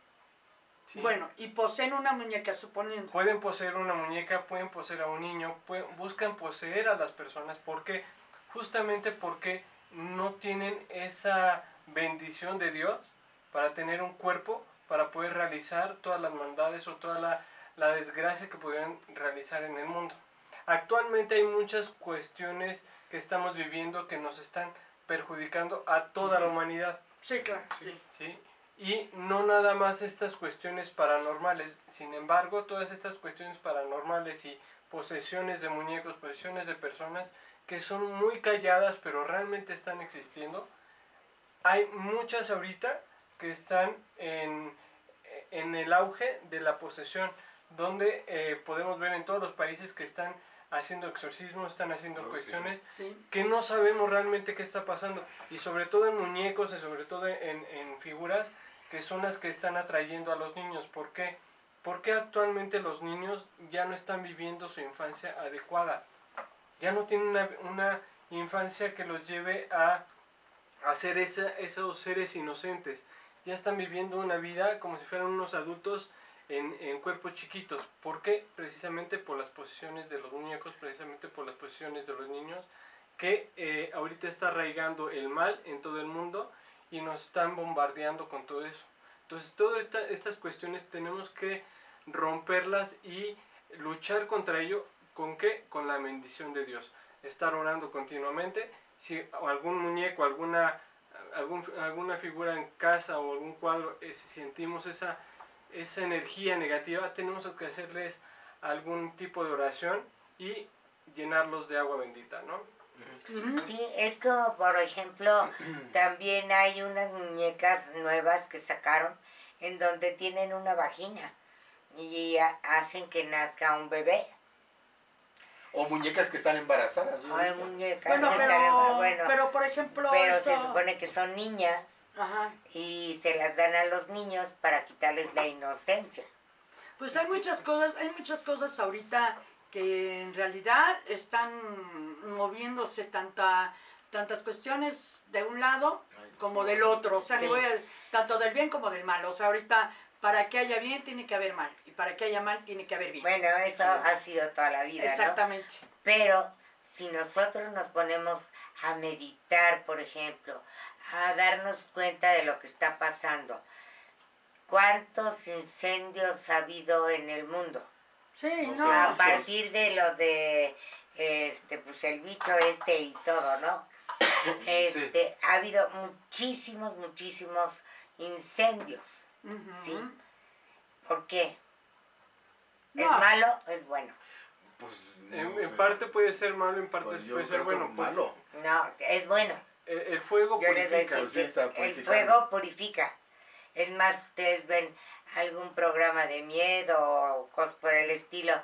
Speaker 4: ¿Sí?
Speaker 1: Bueno, y poseen una muñeca, suponiendo.
Speaker 4: Pueden poseer una muñeca, pueden poseer a un niño, pueden- buscan poseer a las personas. ¿Por qué? Justamente porque no tienen esa bendición de Dios para tener un cuerpo, para poder realizar todas las maldades o toda la, la desgracia que pudieran realizar en el mundo. Actualmente hay muchas cuestiones que estamos viviendo que nos están perjudicando a toda la humanidad.
Speaker 1: Sí, claro, sí.
Speaker 4: ¿sí? Y no nada más estas cuestiones paranormales, sin embargo, todas estas cuestiones paranormales y posesiones de muñecos, posesiones de personas que son muy calladas pero realmente están existiendo, hay muchas ahorita que están en, en el auge de la posesión, donde eh, podemos ver en todos los países que están haciendo exorcismos, están haciendo
Speaker 2: Oh,
Speaker 4: cuestiones
Speaker 1: Sí.
Speaker 4: que no sabemos realmente qué está pasando. Y sobre todo en muñecos y sobre todo en, en figuras que son las que están atrayendo a los niños. ¿Por qué? Porque actualmente los niños ya no están viviendo su infancia adecuada. Ya no tienen una, una infancia que los lleve a, a ser esa, esos seres inocentes. Ya están viviendo una vida como si fueran unos adultos en, en cuerpos chiquitos. ¿Por qué? Precisamente por las posiciones de los muñecos, precisamente por las posiciones de los niños, que eh, ahorita está arraigando el mal en todo el mundo y nos están bombardeando con todo eso. Entonces, todas esta- estas cuestiones tenemos que romperlas y luchar contra ello. ¿Con qué? Con la bendición de Dios. Estar orando continuamente. Si algún muñeco, alguna, algún- alguna figura en casa o algún cuadro, eh, si sentimos esa, esa energía negativa, tenemos que hacerles algún tipo de oración y llenarlos de agua bendita, ¿no?
Speaker 3: Sí, es como, por ejemplo, (clears throat) también hay unas muñecas nuevas que sacaron en donde tienen una vagina y ha- hacen que nazca un bebé.
Speaker 2: O muñecas que están embarazadas.
Speaker 3: muñecas
Speaker 1: Bueno,
Speaker 3: que
Speaker 1: pero,
Speaker 3: están- bueno,
Speaker 1: pero por ejemplo,
Speaker 3: pero
Speaker 1: esto-
Speaker 3: se supone que son niñas
Speaker 1: Ajá.
Speaker 3: y se las dan a los niños para quitarles la inocencia.
Speaker 1: Pues hay muchas cosas, hay muchas cosas ahorita que en realidad están moviéndose tanta, tantas cuestiones de un lado como del otro, o sea,
Speaker 3: Sí.
Speaker 1: voy a- tanto del bien como del mal. O sea, ahorita para que haya bien tiene que haber mal y para que haya mal tiene que haber bien.
Speaker 3: Bueno, eso ha sido toda la vida, ¿no?
Speaker 1: Exactamente.
Speaker 3: Pero si nosotros nos ponemos a meditar, por ejemplo, a darnos cuenta de lo que está pasando, ¿cuántos incendios ha habido en el mundo?
Speaker 1: Sí,
Speaker 2: No
Speaker 3: a partir de lo de este pues el bicho este y todo, ¿no? (coughs) Este, ha habido muchísimos, muchísimos incendios. Sí. ¿Por qué? ¿Es
Speaker 1: No.
Speaker 3: malo? ¿Es bueno?
Speaker 2: Pues, no
Speaker 4: En, parte puede ser malo, en parte
Speaker 2: Pues
Speaker 4: puede ser bueno. pues,
Speaker 2: malo.
Speaker 3: No, es bueno.
Speaker 4: El, el fuego
Speaker 3: Yo
Speaker 4: purifica.
Speaker 3: decía
Speaker 2: sí está
Speaker 3: que el fuego purifica. Es más, ustedes ven algún programa de miedo o cosas por el estilo,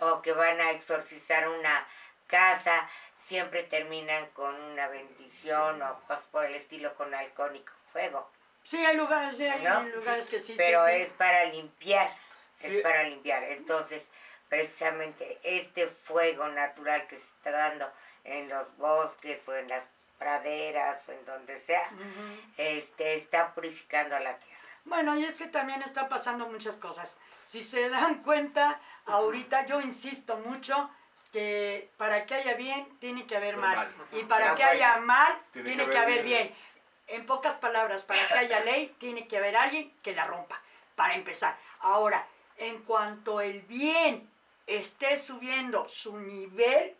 Speaker 3: o que van a exorcizar una casa siempre terminan con una bendición o cosas por el estilo con alcohólico fuego.
Speaker 1: Sí, hay lugares, sí, hay
Speaker 3: ¿No?
Speaker 1: lugares que sí,
Speaker 3: pero
Speaker 1: sí, sí.
Speaker 3: es para limpiar, es
Speaker 4: Sí.
Speaker 3: para limpiar. Entonces, precisamente este fuego natural que se está dando en los bosques o en las praderas o en donde sea,
Speaker 1: Ujú.
Speaker 3: este está purificando a la tierra.
Speaker 1: Bueno, y es que también están pasando muchas cosas. Si se dan cuenta, ahorita yo insisto mucho que para que haya bien tiene que haber mal.
Speaker 2: Mal.
Speaker 1: Y para que haya mal
Speaker 2: Tiene
Speaker 1: tiene,
Speaker 2: que
Speaker 1: que
Speaker 2: haber
Speaker 1: haber
Speaker 2: bien.
Speaker 1: bien. En pocas palabras, para que haya ley tiene que haber alguien que la rompa, para empezar. Ahora, en cuanto el bien esté subiendo su nivel,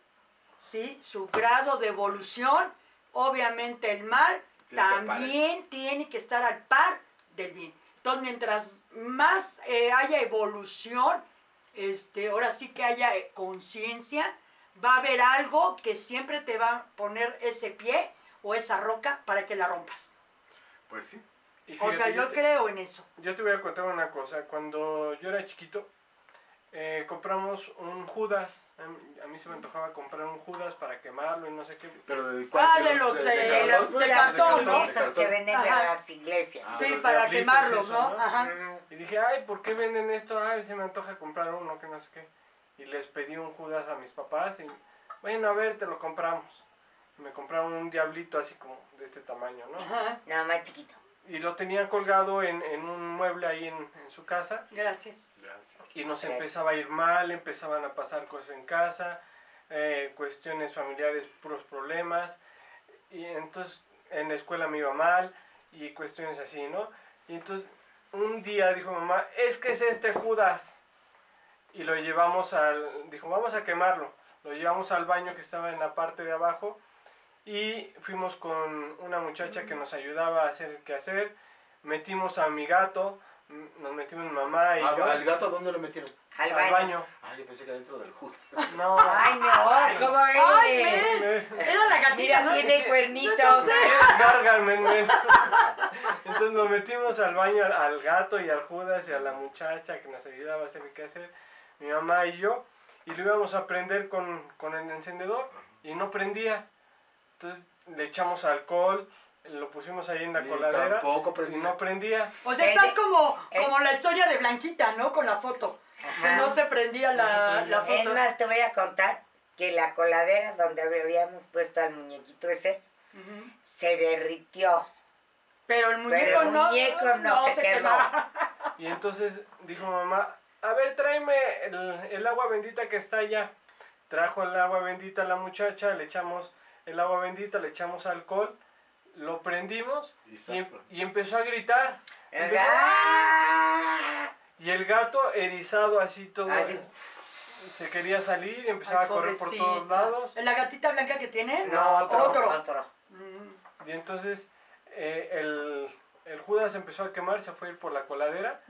Speaker 1: ¿sí? su grado de evolución, obviamente el mal
Speaker 2: Tiene que
Speaker 1: también tiene que estar al par del bien. Entonces, mientras más eh, haya evolución, este, ahora sí que haya eh, conciencia, va a haber algo que siempre te va a poner ese pie o esa roca para que la rompas.
Speaker 2: Pues sí.
Speaker 4: Y
Speaker 1: O sea,
Speaker 4: fíjate,
Speaker 1: yo
Speaker 4: te-
Speaker 1: creo en eso.
Speaker 4: Yo te voy a contar una cosa. Cuando yo era chiquito, eh, compramos un Judas. A mí, se me antojaba comprar un Judas para quemarlo y no sé qué.
Speaker 2: Pero de
Speaker 1: Ah, de los de-
Speaker 3: De
Speaker 1: de
Speaker 3: los
Speaker 1: los
Speaker 3: Budas,
Speaker 1: cartón,
Speaker 3: de
Speaker 1: ¿no?
Speaker 3: esos que venden en
Speaker 1: Ajá.
Speaker 3: las iglesias.
Speaker 2: Ah,
Speaker 1: sí, para quemarlos,
Speaker 4: eso,
Speaker 1: ¿no?
Speaker 4: ¿no?
Speaker 1: Ajá.
Speaker 4: Y dije, ay, ¿por qué venden esto? Ay, se me antoja comprar uno, que no sé qué. Y les pedí un Judas a mis papás y, bueno, a ver, te lo compramos. Y me compraron un diablito así como de este tamaño, ¿no?
Speaker 1: Ajá.
Speaker 3: Nada más chiquito.
Speaker 4: Y lo tenían colgado en, en un mueble ahí en, en su casa.
Speaker 1: Gracias.
Speaker 2: Gracias.
Speaker 4: Y nos empezaba a ir mal, empezaban a pasar cosas en casa, eh, cuestiones familiares, puros problemas. Y entonces en la escuela me iba mal y cuestiones así, ¿no? Y entonces un día dijo mamá, es que es este Judas. Y lo llevamos al, dijo, vamos a quemarlo. Lo llevamos al baño que estaba en la parte de abajo y fuimos con una muchacha que nos ayudaba a hacer el quehacer. Metimos a mi gato, nos metimos mi mamá y
Speaker 2: Ah,
Speaker 4: yo
Speaker 2: ¿Al gato dónde lo metieron?
Speaker 3: Al
Speaker 4: al
Speaker 3: baño.
Speaker 4: baño.
Speaker 2: Ah, yo pensé que adentro del Judas. (laughs)
Speaker 4: No.
Speaker 3: Ay, no, ¿cómo
Speaker 1: ¡Ay,
Speaker 3: eres?
Speaker 1: men! Era la gatita,
Speaker 3: Mira,
Speaker 1: ¿no?
Speaker 3: tiene
Speaker 4: Sí.
Speaker 3: cuernitos.
Speaker 4: Gárgame, men. Entonces nos metimos al baño al, al gato y al Judas y a la muchacha que nos ayudaba a hacer el quehacer, mi mamá y yo, y lo íbamos a prender con, con el encendedor y no prendía. Entonces le echamos alcohol, lo pusimos ahí en la
Speaker 2: Y
Speaker 4: coladera
Speaker 2: tampoco
Speaker 4: y
Speaker 2: prendía.
Speaker 4: no prendía.
Speaker 1: O sea, estás como,
Speaker 3: Eh.
Speaker 1: como la historia de Blanquita, ¿no? Con la foto. Que no se prendía la, la
Speaker 3: Es
Speaker 1: foto.
Speaker 3: más, te voy a contar que la coladera donde habíamos puesto al muñequito ese se derritió.
Speaker 1: Pero el muñeco
Speaker 3: Pero el
Speaker 1: no,
Speaker 3: muñeco no se quemó.
Speaker 1: quemaba.
Speaker 4: Y entonces dijo mamá, a ver, tráeme el, el agua bendita que está allá. Trajo el agua bendita a la muchacha, le echamos el agua bendita, le echamos alcohol, lo prendimos
Speaker 2: Y
Speaker 4: em- y empezó a gritar. Empezó-
Speaker 3: ¡Ah!
Speaker 4: y el gato erizado así todo,
Speaker 3: Así.
Speaker 4: se quería salir y empezaba
Speaker 1: Ay,
Speaker 4: a correr por todos lados.
Speaker 1: ¿La gatita blanca que tiene?
Speaker 3: No, otro,
Speaker 1: Otro.
Speaker 3: otro.
Speaker 4: Y entonces eh, el, el Judas empezó a quemar, se fue a ir por la coladera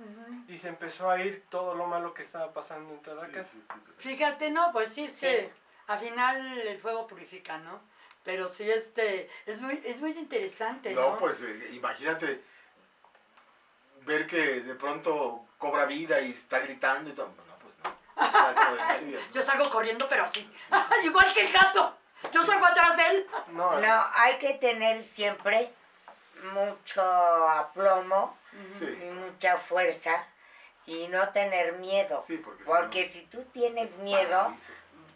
Speaker 4: y se empezó a ir todo lo malo que estaba pasando en toda la
Speaker 2: Sí,
Speaker 4: casa.
Speaker 2: sí, sí.
Speaker 1: Fíjate, no, pues sí, es
Speaker 3: Sí.
Speaker 1: que al final el fuego purifica, ¿no? Pero sí, este, es muy, es muy interesante, ¿no?
Speaker 2: No, pues eh, imagínate ver que de pronto cobra vida y está gritando y todo. No, pues no. (laughs) Nervios, ¿no?
Speaker 1: Yo salgo corriendo, pero así. (laughs) Igual que el gato. Yo salgo atrás de él.
Speaker 4: No,
Speaker 3: No, hay que tener siempre mucho aplomo
Speaker 2: Sí,
Speaker 3: y mucha fuerza y no tener miedo.
Speaker 2: sí, porque, si
Speaker 3: Porque
Speaker 2: no,
Speaker 3: si tú tienes miedo.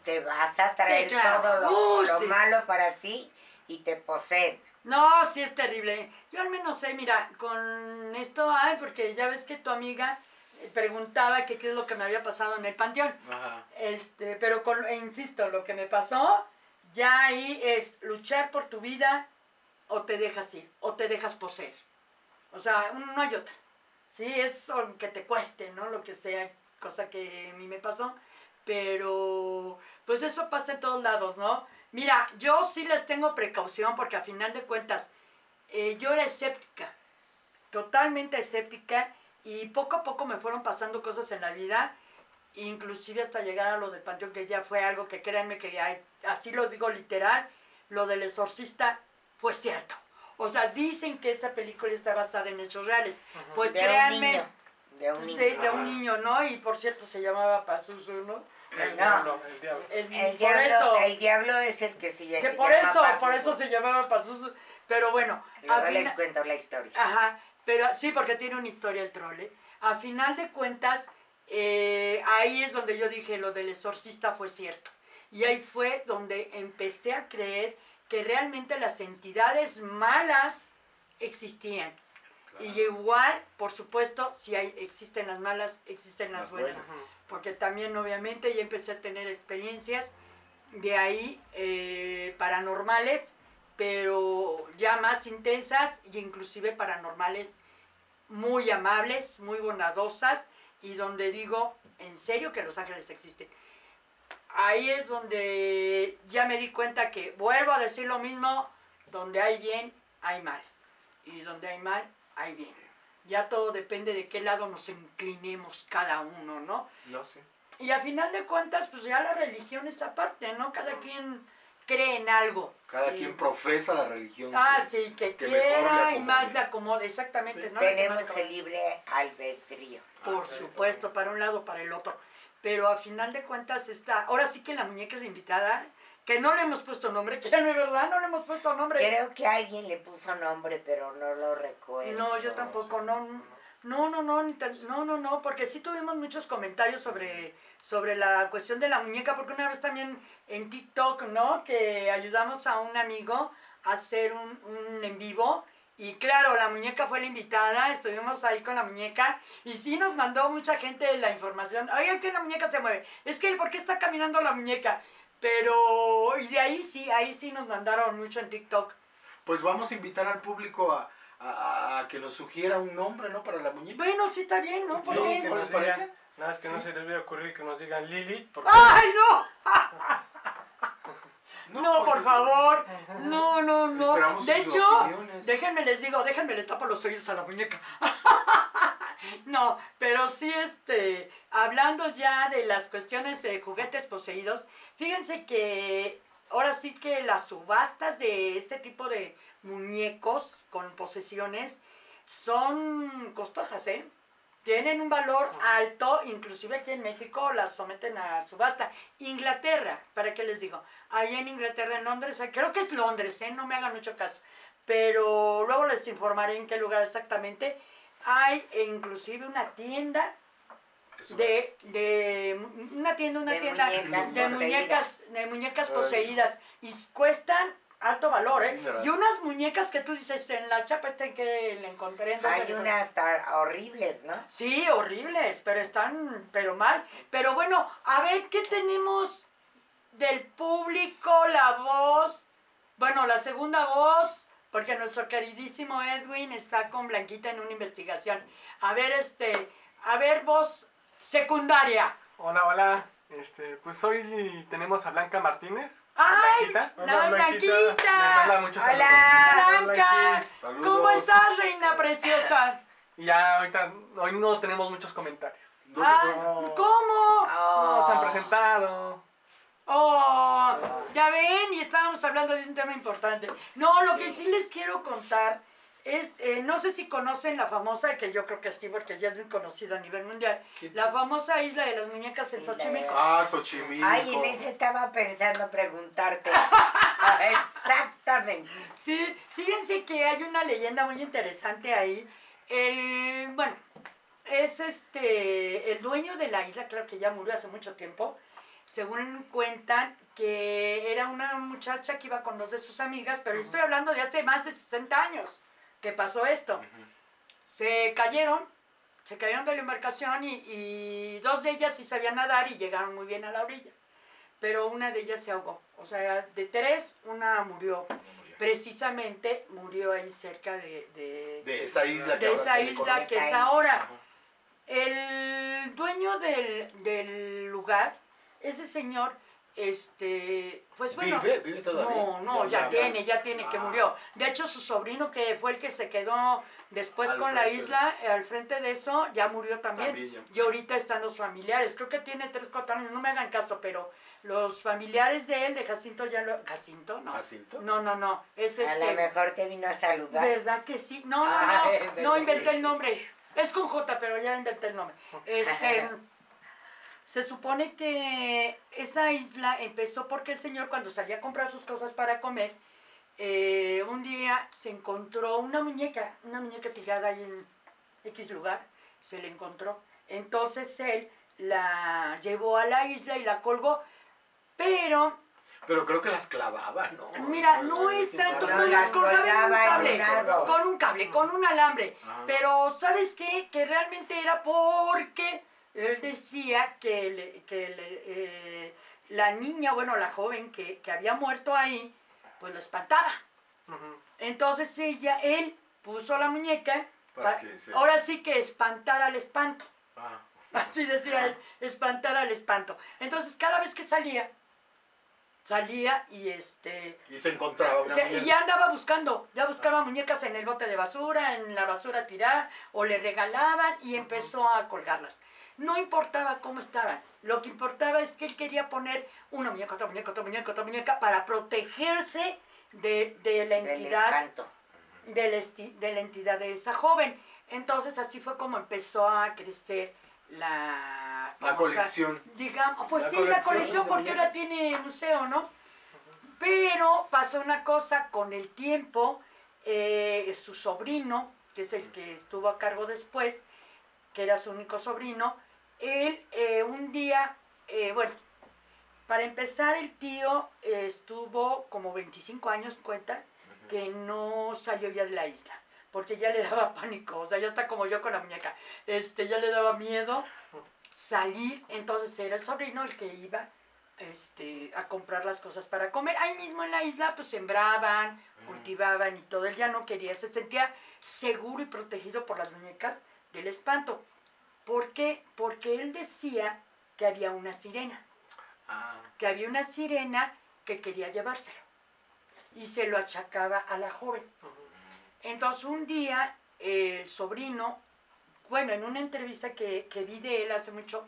Speaker 3: Te vas a traer
Speaker 1: Sí, claro.
Speaker 3: todo lo,
Speaker 1: sí.
Speaker 3: malo para ti y te poseen.
Speaker 1: No, sí es terrible. Yo al menos sé, mira, con esto, ay, porque ya ves que tu amiga eh, preguntaba que qué es lo que me había pasado en el panteón.
Speaker 2: Ajá.
Speaker 1: Este, pero con, e insisto, lo que me pasó, ya ahí es luchar por tu vida o te dejas ir, o te dejas poseer. O sea, no hay otra. Sí, es aunque te cueste, ¿no? Lo que sea, cosa que a mí me pasó. Pero, pues eso pasa en todos lados, ¿no? Mira, yo sí les tengo precaución porque a final de cuentas, eh, yo era escéptica, totalmente escéptica, y poco a poco me fueron pasando cosas en la vida inclusive hasta llegar a lo del panteón, que ya fue algo que créanme que ya- así lo digo literal, lo del exorcista fue cierto. O sea, dicen que esta película está basada en hechos reales. Pues
Speaker 3: de un
Speaker 1: créanme,
Speaker 3: niño. De un niño.
Speaker 1: de, de un niño, ¿no? Y por cierto se llamaba Pazuzu, ¿no?
Speaker 4: El
Speaker 3: No.
Speaker 4: diablo, el diablo.
Speaker 1: El-
Speaker 3: El
Speaker 1: por
Speaker 3: diablo,
Speaker 1: eso.
Speaker 3: el diablo es el que se
Speaker 1: Sí,
Speaker 3: llama.
Speaker 1: por eso, por eso se llamaba Pazuzu. Pero bueno,
Speaker 3: Luego les cuento la historia.
Speaker 1: Ajá, pero sí, porque tiene una historia el trole. A final de cuentas, eh, ahí es donde yo dije lo del exorcista fue cierto. Y ahí fue donde empecé a creer que realmente las entidades malas existían. Y igual, por supuesto, si hay, existen las malas, existen las,
Speaker 2: Las
Speaker 1: buenas. Porque también, obviamente, ya empecé a tener experiencias de ahí eh, paranormales, pero ya más intensas y inclusive paranormales muy amables, muy bondadosas y donde digo, en serio que los ángeles existen. Ahí es donde ya me di cuenta que vuelvo a decir lo mismo, donde hay bien, hay mal. Y donde hay mal, hay bien. Ya todo depende de qué lado nos inclinemos cada uno, ¿no?
Speaker 2: No sé.
Speaker 1: Y al final de cuentas, pues ya la religión es aparte, ¿no? Cada quien cree en algo.
Speaker 2: Cada quien profesa la religión.
Speaker 1: Ah,
Speaker 2: que-
Speaker 1: sí, que,
Speaker 2: que
Speaker 1: quiera y más le acomode, exactamente.
Speaker 2: Sí.
Speaker 1: ¿no?
Speaker 3: Tenemos el libre albedrío.
Speaker 1: Por supuesto, para un lado, para el otro. Pero a final de cuentas está, ahora sí que la muñeca es la invitada, que no le hemos puesto nombre, (laughs) que de verdad no le hemos puesto nombre.
Speaker 3: Creo que alguien le puso nombre, pero no lo recuerdo.
Speaker 1: No, yo tampoco, no, no, no, no, ni tan- no, no, no, porque sí tuvimos muchos comentarios sobre, sobre la cuestión de la muñeca, porque una vez también en TikTok, ¿no? Que ayudamos a un amigo a hacer un, un en vivo. Y claro, la muñeca fue la invitada, estuvimos ahí con la muñeca y sí nos mandó mucha gente la información. Oigan, que la muñeca se mueve. Es que, ¿por qué está caminando la muñeca? Pero, y de ahí sí, ahí sí nos mandaron mucho en TikTok.
Speaker 2: Pues vamos a invitar al público a, a- a que nos sugiera un nombre, ¿no? Para la muñeca.
Speaker 1: Bueno, sí está bien, ¿no? ¿Por
Speaker 2: Sí,
Speaker 1: qué?
Speaker 4: ¿No
Speaker 2: les parece?
Speaker 4: Nada más que no se les voy a ocurrir que nos digan Lili. Porque
Speaker 1: ¡Ay, (laughs) no! No,
Speaker 2: pues,
Speaker 1: por favor. No, no, no.
Speaker 2: Esperamos
Speaker 1: De
Speaker 2: sus
Speaker 1: hecho,
Speaker 2: opiniones.
Speaker 1: déjenme les digo, déjenme le tapo los oídos a la muñeca. (laughs) (laughs) No, pero sí, este, hablando ya de las cuestiones de juguetes poseídos, fíjense que ahora sí que las subastas de este tipo de muñecos con posesiones son costosas, ¿eh? Tienen un valor alto, inclusive aquí en México las someten a subasta. Inglaterra, ¿para qué les digo? Ahí en Inglaterra, en Londres, creo que es Londres, ¿eh? no me hagan mucho caso, pero luego les informaré en qué lugar exactamente. Hay inclusive una tienda de, de una tienda, una
Speaker 3: De
Speaker 1: tienda
Speaker 3: muñecas
Speaker 1: de
Speaker 3: poseídas.
Speaker 1: muñecas, de muñecas poseídas y cuestan alto valor, ¿eh? Y unas muñecas que tú dices en la chapa esta en que le encontré en
Speaker 3: Hay unas horribles, ¿no?
Speaker 1: Sí, horribles, pero están, pero mal. Pero bueno, a ver, ¿qué tenemos del público? La voz, bueno, la segunda voz, porque nuestro queridísimo Edwin está con Blanquita en una investigación. A ver, este, a ver, voz secundaria.
Speaker 4: Hola, hola. Este, pues hoy tenemos a Blanca Martínez.
Speaker 1: ¡Ay!
Speaker 4: Blanquita.
Speaker 1: ¡La Blanquita!
Speaker 4: Manda muchos
Speaker 3: Hola.
Speaker 4: saludos.
Speaker 1: Blanca,
Speaker 2: Saludos.
Speaker 1: ¿cómo estás, reina preciosa?
Speaker 4: Y ya ahorita, hoy no tenemos muchos comentarios.
Speaker 1: Ah. ¿Cómo?
Speaker 4: No se han
Speaker 3: Oh.
Speaker 4: presentado.
Speaker 1: Oh, ya ven, y estábamos hablando de un tema importante. No, lo que sí les quiero contar es, eh, no sé si conocen la famosa, que yo creo que sí, porque ya es muy conocida a nivel mundial,
Speaker 2: ¿Qué?
Speaker 1: la famosa isla de las muñecas en Xochimilco.
Speaker 2: Ah, Xochimilco.
Speaker 3: Ay, en eso estaba pensando preguntarte. (laughs) Exactamente.
Speaker 1: Sí, fíjense que hay una leyenda muy interesante ahí. El, bueno, es este, el dueño de la isla, claro que ya murió hace mucho tiempo, según cuentan que era una muchacha que iba con dos de sus amigas, pero estoy hablando de hace más de 60 años que pasó esto. Se cayeron, se cayeron de la embarcación y, y dos de ellas sí sabían nadar y llegaron muy bien a la orilla, pero una de ellas se ahogó. O sea, de tres, una murió precisamente murió ahí cerca de, de,
Speaker 2: De esa isla que
Speaker 1: de esa isla que es ahora. El dueño del, del lugar, ese señor, este, pues bueno.
Speaker 2: ¿Vive? ¿Vive todavía?
Speaker 1: No, no, ya, tiene, ya tiene que
Speaker 2: Ah.
Speaker 1: murió. De hecho, su sobrino, que fue el que se quedó después
Speaker 2: Al
Speaker 1: con la
Speaker 2: de
Speaker 1: isla, al frente de eso, ya murió también.
Speaker 2: También ya.
Speaker 1: Y ahorita están los familiares. Creo que tiene tres, cuatro años, no me hagan caso, pero los familiares de él, de Jacinto, ya lo. ¿Jacinto? No.
Speaker 2: ¿Jacinto?
Speaker 1: No, no, no. Es
Speaker 3: A lo
Speaker 1: este.
Speaker 3: mejor te vino a saludar.
Speaker 1: ¿Verdad que sí? No, no, no. No
Speaker 3: que
Speaker 1: inventé el nombre. Es con J, pero ya inventé el nombre. Este. Se supone que esa isla empezó porque el señor cuando salía a comprar sus cosas para comer, eh, un día se encontró una muñeca, una muñeca tirada ahí en X lugar, se le encontró. Entonces él la llevó a la isla y la colgó, pero
Speaker 2: Pero creo que las clavaba, ¿no?
Speaker 1: Mira, no es tanto, no las colgaba en un cable, con un cable, con un alambre. Pero, ¿sabes qué? Que realmente era porque él decía que, le- que le- eh, la niña, bueno, la joven que, que había muerto ahí, pues lo espantaba. Entonces ella, él puso la muñeca,
Speaker 2: Para
Speaker 1: ahora sí que espantara al espanto.
Speaker 2: Ah. (laughs)
Speaker 1: Así decía él, espantar al espanto. Entonces cada vez que salía, salía y este...
Speaker 2: Y se encontraba una
Speaker 1: y ya andaba buscando, ya buscaba muñecas en el bote de basura, en la basura tirar, o le regalaban y empezó a colgarlas. No importaba cómo estaban, lo que importaba es que él quería poner una muñeca, otra muñeca, otra muñeca, otra muñeca, para protegerse de, de la
Speaker 3: Del
Speaker 1: entidad
Speaker 3: espanto.
Speaker 1: de la, esti- de la entidad de esa joven. Entonces así fue como empezó a crecer la,
Speaker 2: La colección.
Speaker 1: digamos, pues
Speaker 2: La
Speaker 1: sí, la
Speaker 2: colección
Speaker 1: colección
Speaker 2: de
Speaker 1: porque ahora tiene museo, ¿no? Pero pasó una cosa con el tiempo, eh, su sobrino, que es el que estuvo a cargo después, que era su único sobrino, él eh, un día, eh, bueno, para empezar el tío eh, estuvo como 25 años, cuenta, que no salió ya de la isla, porque ya le daba pánico, o sea, ya está como yo con la muñeca, este, ya le daba miedo salir, entonces era el sobrino el que iba este, a comprar las cosas para comer. Ahí mismo en la isla pues sembraban, cultivaban y todo, él ya no quería, se sentía seguro y protegido por las muñecas del espanto. ¿Por qué? Porque él decía que había una sirena
Speaker 2: Ah.
Speaker 1: que había una sirena que quería llevárselo y se lo achacaba a la joven. Entonces un día el sobrino, bueno, en una entrevista que, que vi de él hace mucho,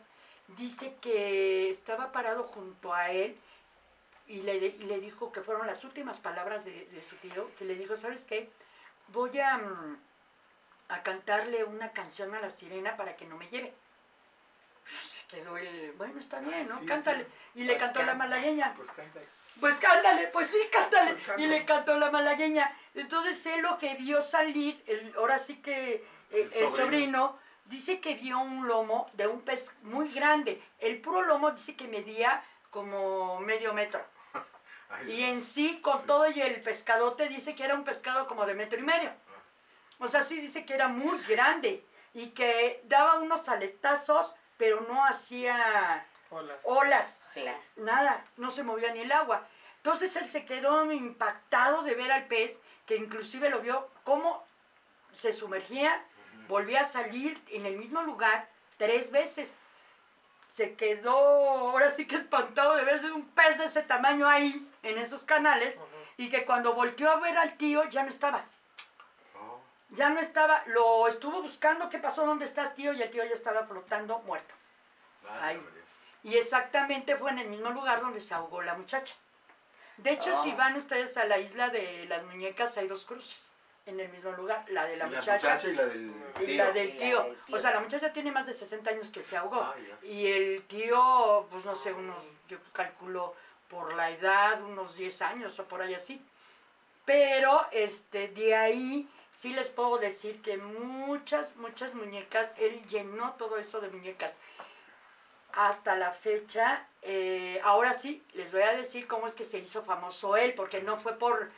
Speaker 1: dice que estaba parado junto a él y le, y le dijo que fueron las últimas palabras de, de su tío, que le dijo, ¿sabes qué? Voy a, mm, a cantarle una canción a la sirena para que no me lleve. Se quedó el, bueno, está bien, ¿no?
Speaker 2: Sí,
Speaker 1: Cántale. Y le
Speaker 2: Pues
Speaker 1: cantó la malagueña.
Speaker 2: Pues canta.
Speaker 1: Pues cántale, pues sí, cántale.
Speaker 2: Pues cántale.
Speaker 1: y le cantó la malagueña. Entonces él lo que vio salir, el, ahora sí que eh, el,
Speaker 2: El sobrino.
Speaker 1: sobrino. dice que vio un lomo de un pez muy grande. El puro lomo dice que medía como medio metro. (laughs)
Speaker 2: Ay,
Speaker 1: Y en sí, con
Speaker 2: Sí.
Speaker 1: todo y el pescadote, dice que era un pescado como de metro y medio. O sea, sí dice que era muy grande y que daba unos aletazos, pero no hacía
Speaker 4: Hola.
Speaker 1: olas
Speaker 3: Hola.
Speaker 1: nada, no se movía ni el agua. Entonces él se quedó impactado de ver al pez, que inclusive lo vio cómo se sumergía, volvía a salir en el mismo lugar tres veces. Se quedó ahora sí que espantado de ver un pez de ese tamaño ahí, en esos canales, y que cuando volteó a ver al tío ya no estaba. Ya no estaba, lo estuvo buscando, ¿qué pasó? ¿Dónde estás, tío? Y el tío ya estaba flotando muerto.
Speaker 2: Ah,
Speaker 1: Ay.
Speaker 2: hombre.
Speaker 1: Y exactamente fue en el mismo lugar donde se ahogó la muchacha. De hecho,
Speaker 3: Ah.
Speaker 1: si van ustedes a la isla de las muñecas, hay dos cruces en el mismo lugar, la de la,
Speaker 2: Y la
Speaker 1: muchacha,
Speaker 2: muchacha y la del
Speaker 1: y
Speaker 2: tío.
Speaker 1: la del
Speaker 3: Y la
Speaker 1: tío.
Speaker 3: del tío.
Speaker 1: O sea, la muchacha tiene más de 60 años que se ahogó.
Speaker 2: Ah,
Speaker 1: y el tío, pues no sé, unos, yo calculo por la edad, unos 10 años o por ahí así. Pero este, de ahí sí les puedo decir que muchas, muchas muñecas, él llenó todo eso de muñecas. Hasta la fecha, eh, ahora sí, les voy a decir cómo es que se hizo famoso él, porque no fue por,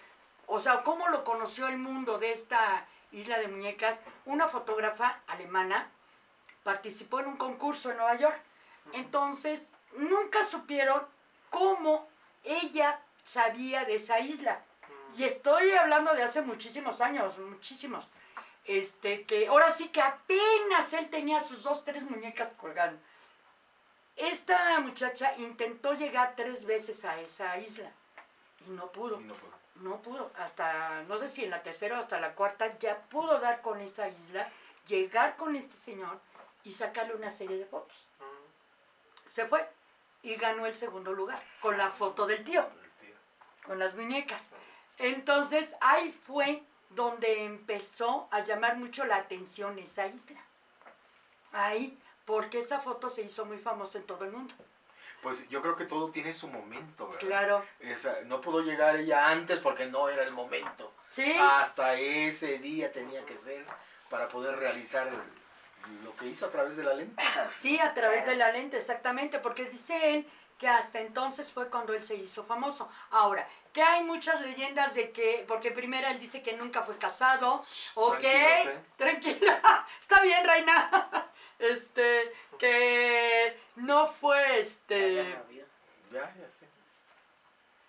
Speaker 1: o sea, cómo lo conoció el mundo de esta isla de muñecas. Una fotógrafa alemana participó en un concurso en Nueva York. Entonces, nunca supieron cómo ella sabía de esa isla. Y estoy hablando de hace muchísimos años, muchísimos. Este, que ahora sí que apenas él tenía sus dos, tres muñecas colgando. Esta muchacha intentó llegar tres veces a esa isla y no pudo.
Speaker 2: Y no pudo.
Speaker 1: No pudo, hasta, no sé si en la tercera o hasta la cuarta, ya pudo dar con esa isla, llegar con este señor y sacarle una serie de fotos.
Speaker 4: Ujú.
Speaker 1: Se fue y ganó el segundo lugar con la foto del tío,
Speaker 2: El tío.
Speaker 1: con las muñecas. Entonces ahí fue donde empezó a llamar mucho la atención esa isla. Ahí, porque esa foto se hizo muy famosa en todo el mundo.
Speaker 2: Pues yo creo que todo tiene su momento, ¿verdad?
Speaker 1: Claro.
Speaker 2: Esa- no pudo llegar ella antes porque no era el momento.
Speaker 1: Sí,
Speaker 2: Hasta ese día tenía que ser para poder realizar el- lo que hizo a través de la lente. (coughs)
Speaker 1: sí, a través de la lente, exactamente, porque dice él que hasta entonces fue cuando él se hizo famoso. Ahora, que hay muchas leyendas de que, porque primero él dice que nunca fue casado, ok,
Speaker 2: ¿eh?
Speaker 1: tranquila, (laughs) está bien, reina, (laughs) este, que no fue, este,
Speaker 2: Ya, ya sé.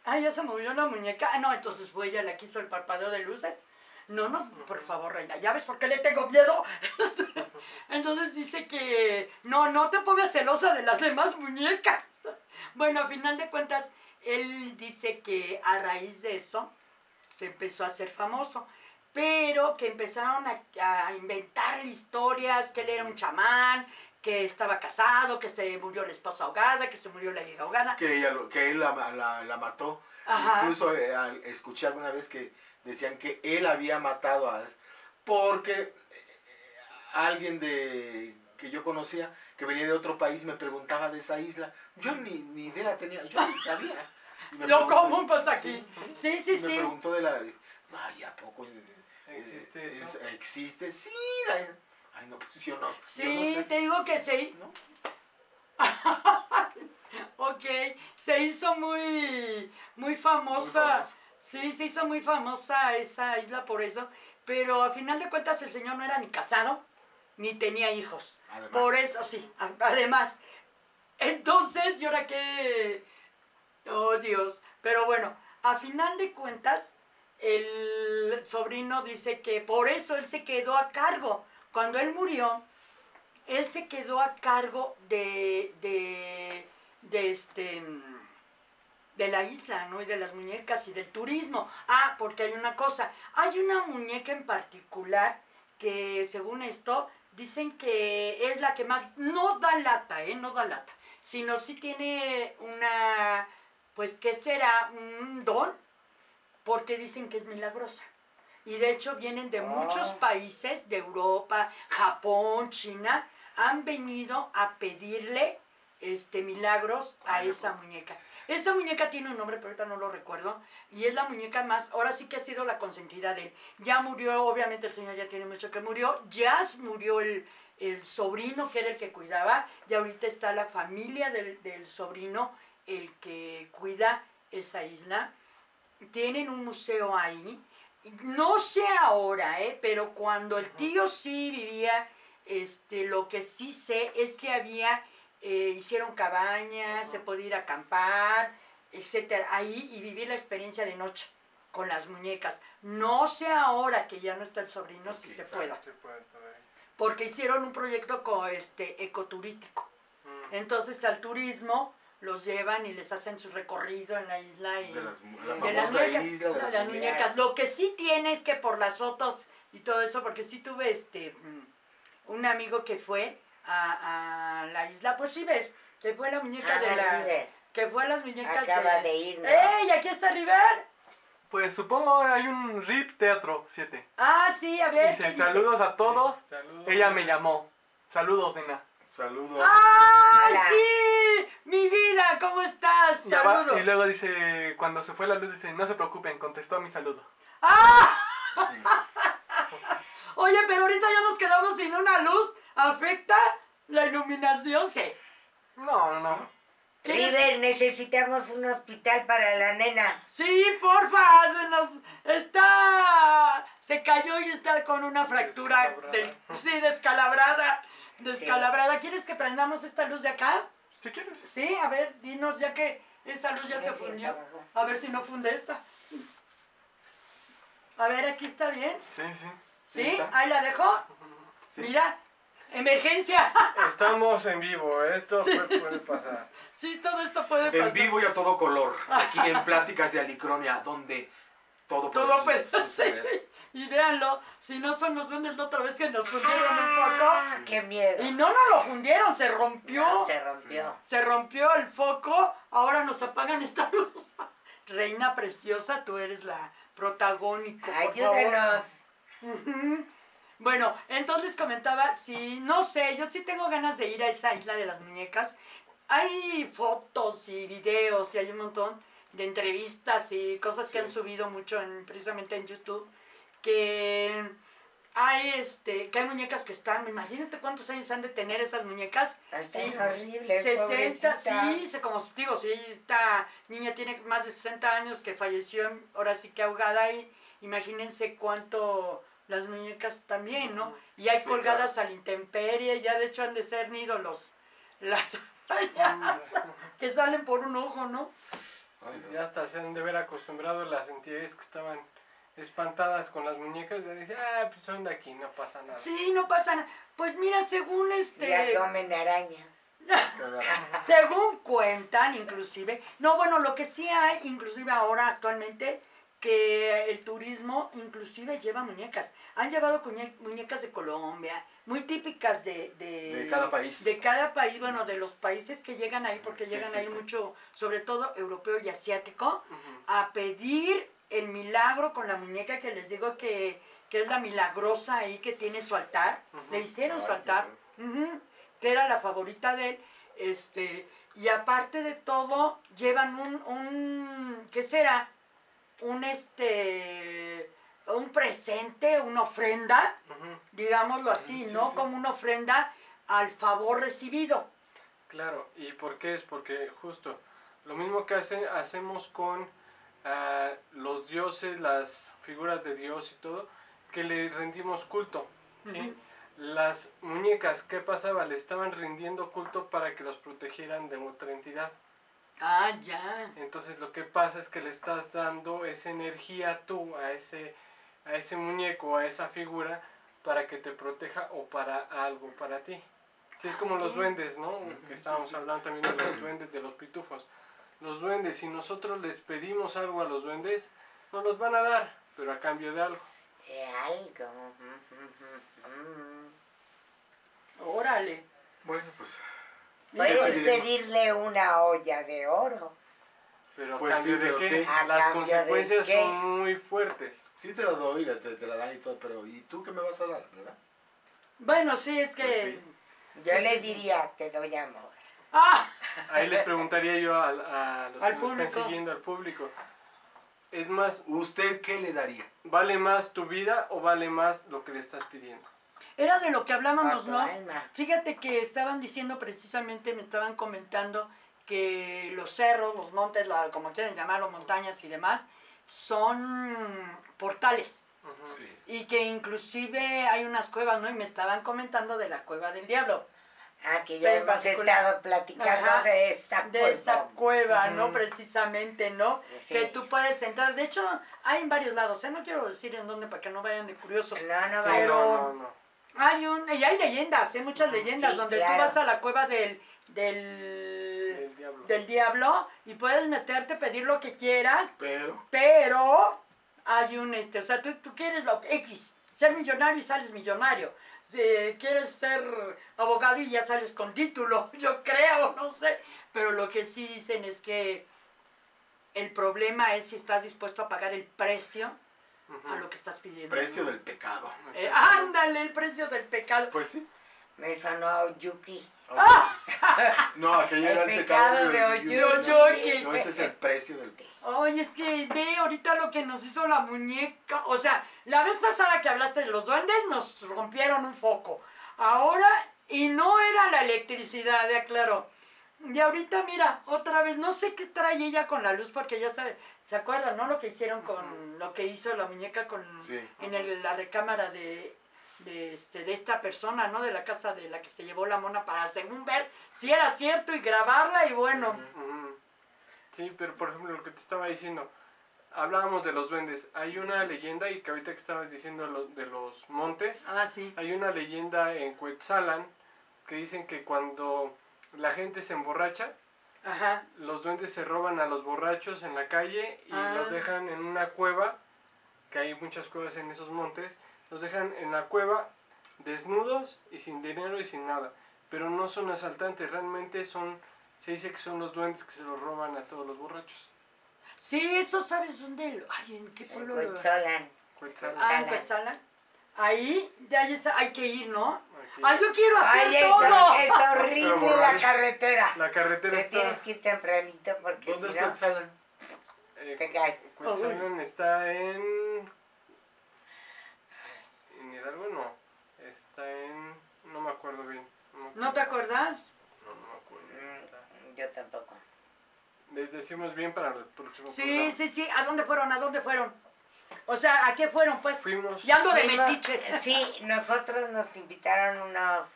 Speaker 1: Ah, ya se movió la muñeca. Ah, no, entonces fue ella la que hizo el parpadeo de luces. No, no, por favor, reina. ¿Ya ves por qué le tengo miedo? (laughs) Entonces dice que no, no te pongas celosa de las demás muñecas. Bueno, a final de cuentas, él dice que a raíz de eso se empezó a hacer famoso. Pero que empezaron a, a inventar historias, que él era un chamán, que estaba casado, que se murió la esposa ahogada, que se murió la hija ahogada.
Speaker 2: Que, ella, lo- que él la, la- la mató.
Speaker 1: Ajá.
Speaker 2: Incluso eh, escuché alguna vez que decían que él había matado a porque eh, alguien de que yo conocía que venía de otro país me preguntaba de esa isla. Yo ni, ni idea tenía, yo ni sabía.
Speaker 1: Lo común pasa aquí. Sí, sí,
Speaker 2: y me
Speaker 1: sí.
Speaker 2: preguntó de la... Ay, ¿a poco
Speaker 4: ¿Existe
Speaker 2: eh,
Speaker 4: eso?
Speaker 2: es- ¿Existe? Sí. la- Ay, no, pues yo no. yo no
Speaker 1: Sí,
Speaker 2: sé.
Speaker 1: te digo que se...
Speaker 2: ¿No? (laughs)
Speaker 1: Ok, se hizo muy, muy famosa.
Speaker 2: Muy famosa.
Speaker 1: Sí, se hizo muy famosa esa isla por eso. Pero a final de cuentas el señor no era ni casado, ni tenía hijos.
Speaker 2: Además.
Speaker 1: Por eso, sí, además. Entonces, ¿y ahora qué? Oh, Dios. Pero bueno, a final de cuentas, el sobrino dice que por eso él se quedó a cargo. Cuando él murió, él se quedó a cargo de, de, de este de la isla, ¿no? Y de las muñecas y del turismo. Ah, porque hay una cosa, hay una muñeca en particular que según esto dicen que es la que más no da lata, ¿eh? No da lata, sino sí tiene una, pues, ¿qué será? Un don, porque dicen que es milagrosa. Y de hecho vienen de muchos
Speaker 3: Ah.
Speaker 1: países de Europa, Japón, China, han venido a pedirle este milagros a esa muñeca. Esa muñeca tiene un nombre, pero ahorita no lo recuerdo. Y es la muñeca más, ahora sí que ha sido la consentida de él. Ya murió, obviamente el señor ya tiene mucho que murió. Ya murió el, el sobrino que era el que cuidaba. Y ahorita está la familia del, del sobrino, el que cuida esa isla. Tienen un museo ahí. No sé ahora, ¿eh? pero cuando el tío sí vivía, este, lo que sí sé es que había, eh, hicieron cabañas, se podía ir a acampar, etcétera, ahí y vivir la experiencia de noche con las muñecas. No sé ahora que ya no está el sobrino si se pueda, porque hicieron un proyecto co- este, ecoturístico.
Speaker 4: Mm.
Speaker 1: Entonces al turismo los llevan y les hacen su recorrido en la isla y
Speaker 2: De las, la
Speaker 1: de las
Speaker 2: famosa
Speaker 1: muñecas,
Speaker 2: isla de
Speaker 1: no,
Speaker 2: las
Speaker 1: las
Speaker 2: muñecas.
Speaker 1: muñecas. Lo que sí tiene es que por las fotos y todo eso, porque sí tuve este mm, un amigo que fue a, a la isla, pues sí ves, que fue la muñeca de las,
Speaker 3: River.
Speaker 1: que fue las muñecas
Speaker 3: Acaba
Speaker 1: de,
Speaker 3: de ir, ¿no?
Speaker 1: ¡Ey! Aquí está River.
Speaker 4: Pues supongo hay un RIP Teatro 7.
Speaker 1: Ah, sí, a ver. ¿qué
Speaker 4: Dice,
Speaker 1: dice?
Speaker 4: saludos a todos.
Speaker 2: Saludos.
Speaker 4: Ella me llamó. Saludos, nena.
Speaker 2: Saludos.
Speaker 1: ¡Ay,
Speaker 3: Hola.
Speaker 1: sí! Mi vida, ¿cómo estás? Saludos.
Speaker 4: y luego dice, cuando se fue la luz, dice, no se preocupen, contestó a mi saludo.
Speaker 1: ¡Ah! (laughs) Oye, pero ahorita ya nos quedamos sin una luz. ¿Afecta la iluminación? Sí.
Speaker 4: No, no, no.
Speaker 1: ¿Quieres-
Speaker 3: River, necesitamos un hospital para la nena.
Speaker 1: Sí, porfa, se nos está se cayó y está con una fractura del sí, descalabrada, descalabrada. ¿Quieres que prendamos esta luz de acá?
Speaker 4: Si quieres.
Speaker 1: Sí, a ver, dinos ya que esa luz ya se fundió. A ver si no funde esta. A ver, aquí está bien.
Speaker 4: Sí, sí.
Speaker 1: ¿Sí? Ahí la dejo.
Speaker 2: Sí.
Speaker 1: Mira, emergencia.
Speaker 4: Estamos en vivo, esto
Speaker 1: Sí.
Speaker 4: puede, puede pasar.
Speaker 1: sí, todo esto puede pasar.
Speaker 2: En vivo y a todo color. Aquí en Pláticas de Alicronia, donde todo puede,
Speaker 1: Todo puede
Speaker 2: su- (laughs) suceder.
Speaker 1: Y véanlo, si no son los duendes la otra vez que nos fundieron un foco.
Speaker 3: Ah, ¡Qué miedo!
Speaker 1: Y no nos lo fundieron, se rompió.
Speaker 3: Se rompió.
Speaker 1: Se rompió el foco, ahora nos apagan esta (laughs) luz. Reina preciosa, tú eres la protagónico. por favor. Bueno, entonces comentaba, si no sé, yo sí tengo ganas de ir a esa isla de las muñecas. Hay fotos y videos y hay un montón de entrevistas y cosas que han
Speaker 2: Sí.
Speaker 1: subido mucho en, precisamente en YouTube que hay este que hay muñecas que están, imagínate cuántos años han de tener esas muñecas.
Speaker 3: Están
Speaker 1: Sí,
Speaker 3: horribles,
Speaker 1: 60,
Speaker 3: pobrecita.
Speaker 1: sí, se- como digo, si esta niña tiene más de 60 años que falleció, ahora sí que ahogada ahí, imagínense cuánto las muñecas también, ¿no? Y hay
Speaker 2: Sí,
Speaker 1: colgadas a la intemperie, ya de hecho han de ser nidos los, (laughs) las arañas (laughs) que salen por un ojo, ¿no?
Speaker 2: Ay, no.
Speaker 4: Ya hasta se han de ver acostumbrado las entidades que estaban espantadas con las muñecas. De decir, ah, pues son de aquí, no pasa nada.
Speaker 1: Sí, no pasa nada. Pues mira, según este...
Speaker 3: Ya comen araña. (laughs)
Speaker 1: Según cuentan, inclusive. No, bueno, lo que sí hay, inclusive ahora actualmente, que el turismo inclusive lleva muñecas. Han llevado muñecas de Colombia, muy típicas de, de,
Speaker 2: De cada país.
Speaker 1: De cada país, bueno, de los países que llegan ahí, porque
Speaker 2: Sí,
Speaker 1: llegan
Speaker 2: sí,
Speaker 1: ahí
Speaker 2: sí.
Speaker 1: mucho, sobre todo europeo y asiático, a pedir el milagro con la muñeca que les digo que, que es la milagrosa ahí que tiene su altar. Le hicieron
Speaker 2: Ay,
Speaker 1: su altar, que era la favorita de él. Este, y aparte de todo, llevan un, un ¿qué será? Un este, un presente, una ofrenda, digámoslo así,
Speaker 2: Sí,
Speaker 1: ¿no?
Speaker 2: sí.
Speaker 1: Como una ofrenda al favor recibido.
Speaker 4: Claro, ¿y por qué es? Porque justo lo mismo que hace, hacemos con ah, los dioses, las figuras de Dios y todo, que le rendimos culto. ¿sí? Las muñecas, ¿qué pasaba? Le estaban rindiendo culto para que los protegieran de otra entidad.
Speaker 1: Ah, ya.
Speaker 4: Entonces lo que pasa es que le estás dando esa energía tú a ese, a ese muñeco, a esa figura, para que te proteja o para algo para ti. Sí, es como los duendes, ¿no? Que
Speaker 2: sí,
Speaker 4: estábamos
Speaker 2: sí.
Speaker 4: hablando también de los duendes, de los pitufos. Los duendes, si nosotros les pedimos algo a los duendes, nos los van a dar, pero a cambio de algo.
Speaker 3: De algo.
Speaker 1: Órale.
Speaker 2: Bueno, pues.
Speaker 3: Puedes pedirle una olla de oro.
Speaker 4: Pero
Speaker 2: Pues sí,
Speaker 4: de qué?
Speaker 3: ¿A
Speaker 4: Las
Speaker 3: cambio de
Speaker 4: consecuencias
Speaker 3: qué?
Speaker 4: son muy fuertes.
Speaker 2: Sí te lo doy, te, te la dan y todo, pero ¿y tú qué me vas a dar, verdad?
Speaker 1: Bueno, sí, es que...
Speaker 2: Pues sí.
Speaker 3: Yo
Speaker 1: Sí,
Speaker 3: le
Speaker 1: sí, sí.
Speaker 3: diría, te doy amor.
Speaker 1: ¡Ah!
Speaker 4: Ahí les preguntaría yo a, a los
Speaker 1: Al
Speaker 4: que nos están
Speaker 1: público.
Speaker 4: siguiendo, al público. Es más,
Speaker 2: ¿Usted qué le daría?
Speaker 4: ¿vale más tu vida o vale más lo que le estás pidiendo?
Speaker 1: Era de lo que hablábamos, ¿no?
Speaker 3: alma.
Speaker 1: Fíjate que estaban diciendo precisamente, me estaban comentando que los cerros, los montes, la- como quieren llamarlo, montañas y demás, son portales.
Speaker 2: Sí.
Speaker 1: Y que inclusive hay unas cuevas, ¿no? Y me estaban comentando de la cueva del diablo.
Speaker 3: Ah, que ya hemos
Speaker 1: particular.
Speaker 3: estado platicando
Speaker 1: Ajá.
Speaker 3: de esa
Speaker 1: De esa cueva, ¿no? Precisamente, ¿no?
Speaker 3: Sí.
Speaker 1: Que tú puedes entrar. De hecho, hay en varios lados, ¿eh? No quiero decir en dónde para que no vayan de curiosos.
Speaker 3: No, no.
Speaker 1: Pero-
Speaker 4: no, no, no.
Speaker 1: Hay un, y hay leyendas, hay muchas leyendas
Speaker 3: Sí,
Speaker 1: donde
Speaker 3: claro.
Speaker 1: tú vas a la cueva del, del,
Speaker 4: Del diablo.
Speaker 1: del diablo y puedes meterte, pedir lo que quieras,
Speaker 2: Pero,
Speaker 1: pero hay un este, o sea, tú, tú quieres lo X, ser millonario y sales millonario. Si quieres ser abogado y ya sales con título, (laughs) yo creo, no sé. Pero lo que sí dicen es que el problema es si estás dispuesto a pagar el precio. A lo que estás pidiendo.
Speaker 2: precio del pecado.
Speaker 1: Eh, ándale, el precio del pecado.
Speaker 2: Pues sí.
Speaker 3: Me sonó Yuki. (laughs)
Speaker 2: No, aquello
Speaker 3: El
Speaker 2: era el
Speaker 3: pecado
Speaker 2: pecado
Speaker 3: de
Speaker 2: Oyuki.
Speaker 1: Oyuki.
Speaker 2: No, este es el precio del pecado.
Speaker 1: Oye, es que ve ahorita lo que nos hizo la muñeca. O sea, la vez pasada que hablaste de los duendes nos rompieron un foco. Ahora, y no era la electricidad, ya claro. Y ahorita, mira, otra vez, no sé qué trae ella con la luz, porque ya sabe, ¿se acuerdan, no? Lo que hicieron con, lo que hizo la muñeca con,
Speaker 2: Sí.
Speaker 1: en el- la recámara de, de, este, de esta persona, ¿no? De la casa de la que se llevó la mona para, según ver si era cierto y grabarla y bueno.
Speaker 4: Sí, pero por ejemplo lo que te estaba diciendo, hablábamos de los duendes. Hay una leyenda, y que ahorita que estabas diciendo lo- de los montes,
Speaker 1: Ah, sí.
Speaker 4: hay una leyenda en Cuetzalan que dicen que cuando la gente se emborracha,
Speaker 1: Ajá.
Speaker 4: los duendes se roban a los borrachos en la calle y
Speaker 1: Ah.
Speaker 4: los dejan en una cueva, que hay muchas cuevas en esos montes, los dejan en la cueva desnudos y sin dinero y sin nada. Pero no son asaltantes, realmente son, se dice que son los duendes que se los roban a todos los borrachos.
Speaker 1: Sí, eso sabes dónde. lo- Ay, ¿en qué pueblo?
Speaker 4: Cuetzalan.
Speaker 1: Ah, en
Speaker 3: Cuetzalan.
Speaker 1: Ahí, ya ahí está- hay que ir, ¿no? Ay, yo quiero hacer
Speaker 3: Ay, es,
Speaker 1: todo.
Speaker 3: es horrible la carretera.
Speaker 4: La carretera
Speaker 3: Te
Speaker 4: está.
Speaker 3: tienes que ir tempranito porque
Speaker 2: ¿Dónde
Speaker 3: si
Speaker 2: es
Speaker 3: no,
Speaker 2: Cuetzalan?
Speaker 4: eh,
Speaker 3: te caes.
Speaker 4: Cuetzalan está en. En Hidalgo no. Está en. No me acuerdo bien. No, me
Speaker 1: ¿No te acuerdas?
Speaker 4: No, no me acuerdo.
Speaker 3: Mm, Yo tampoco.
Speaker 4: Les decimos bien para el próximo
Speaker 1: Sí,
Speaker 4: programa.
Speaker 1: sí, sí. ¿A dónde fueron? ¿A dónde fueron? O sea, ¿a qué fueron, pues?
Speaker 4: Fuimos.
Speaker 1: Ya ando de
Speaker 3: Fuimos-
Speaker 1: metiche.
Speaker 3: Sí, nosotros nos invitaron unos,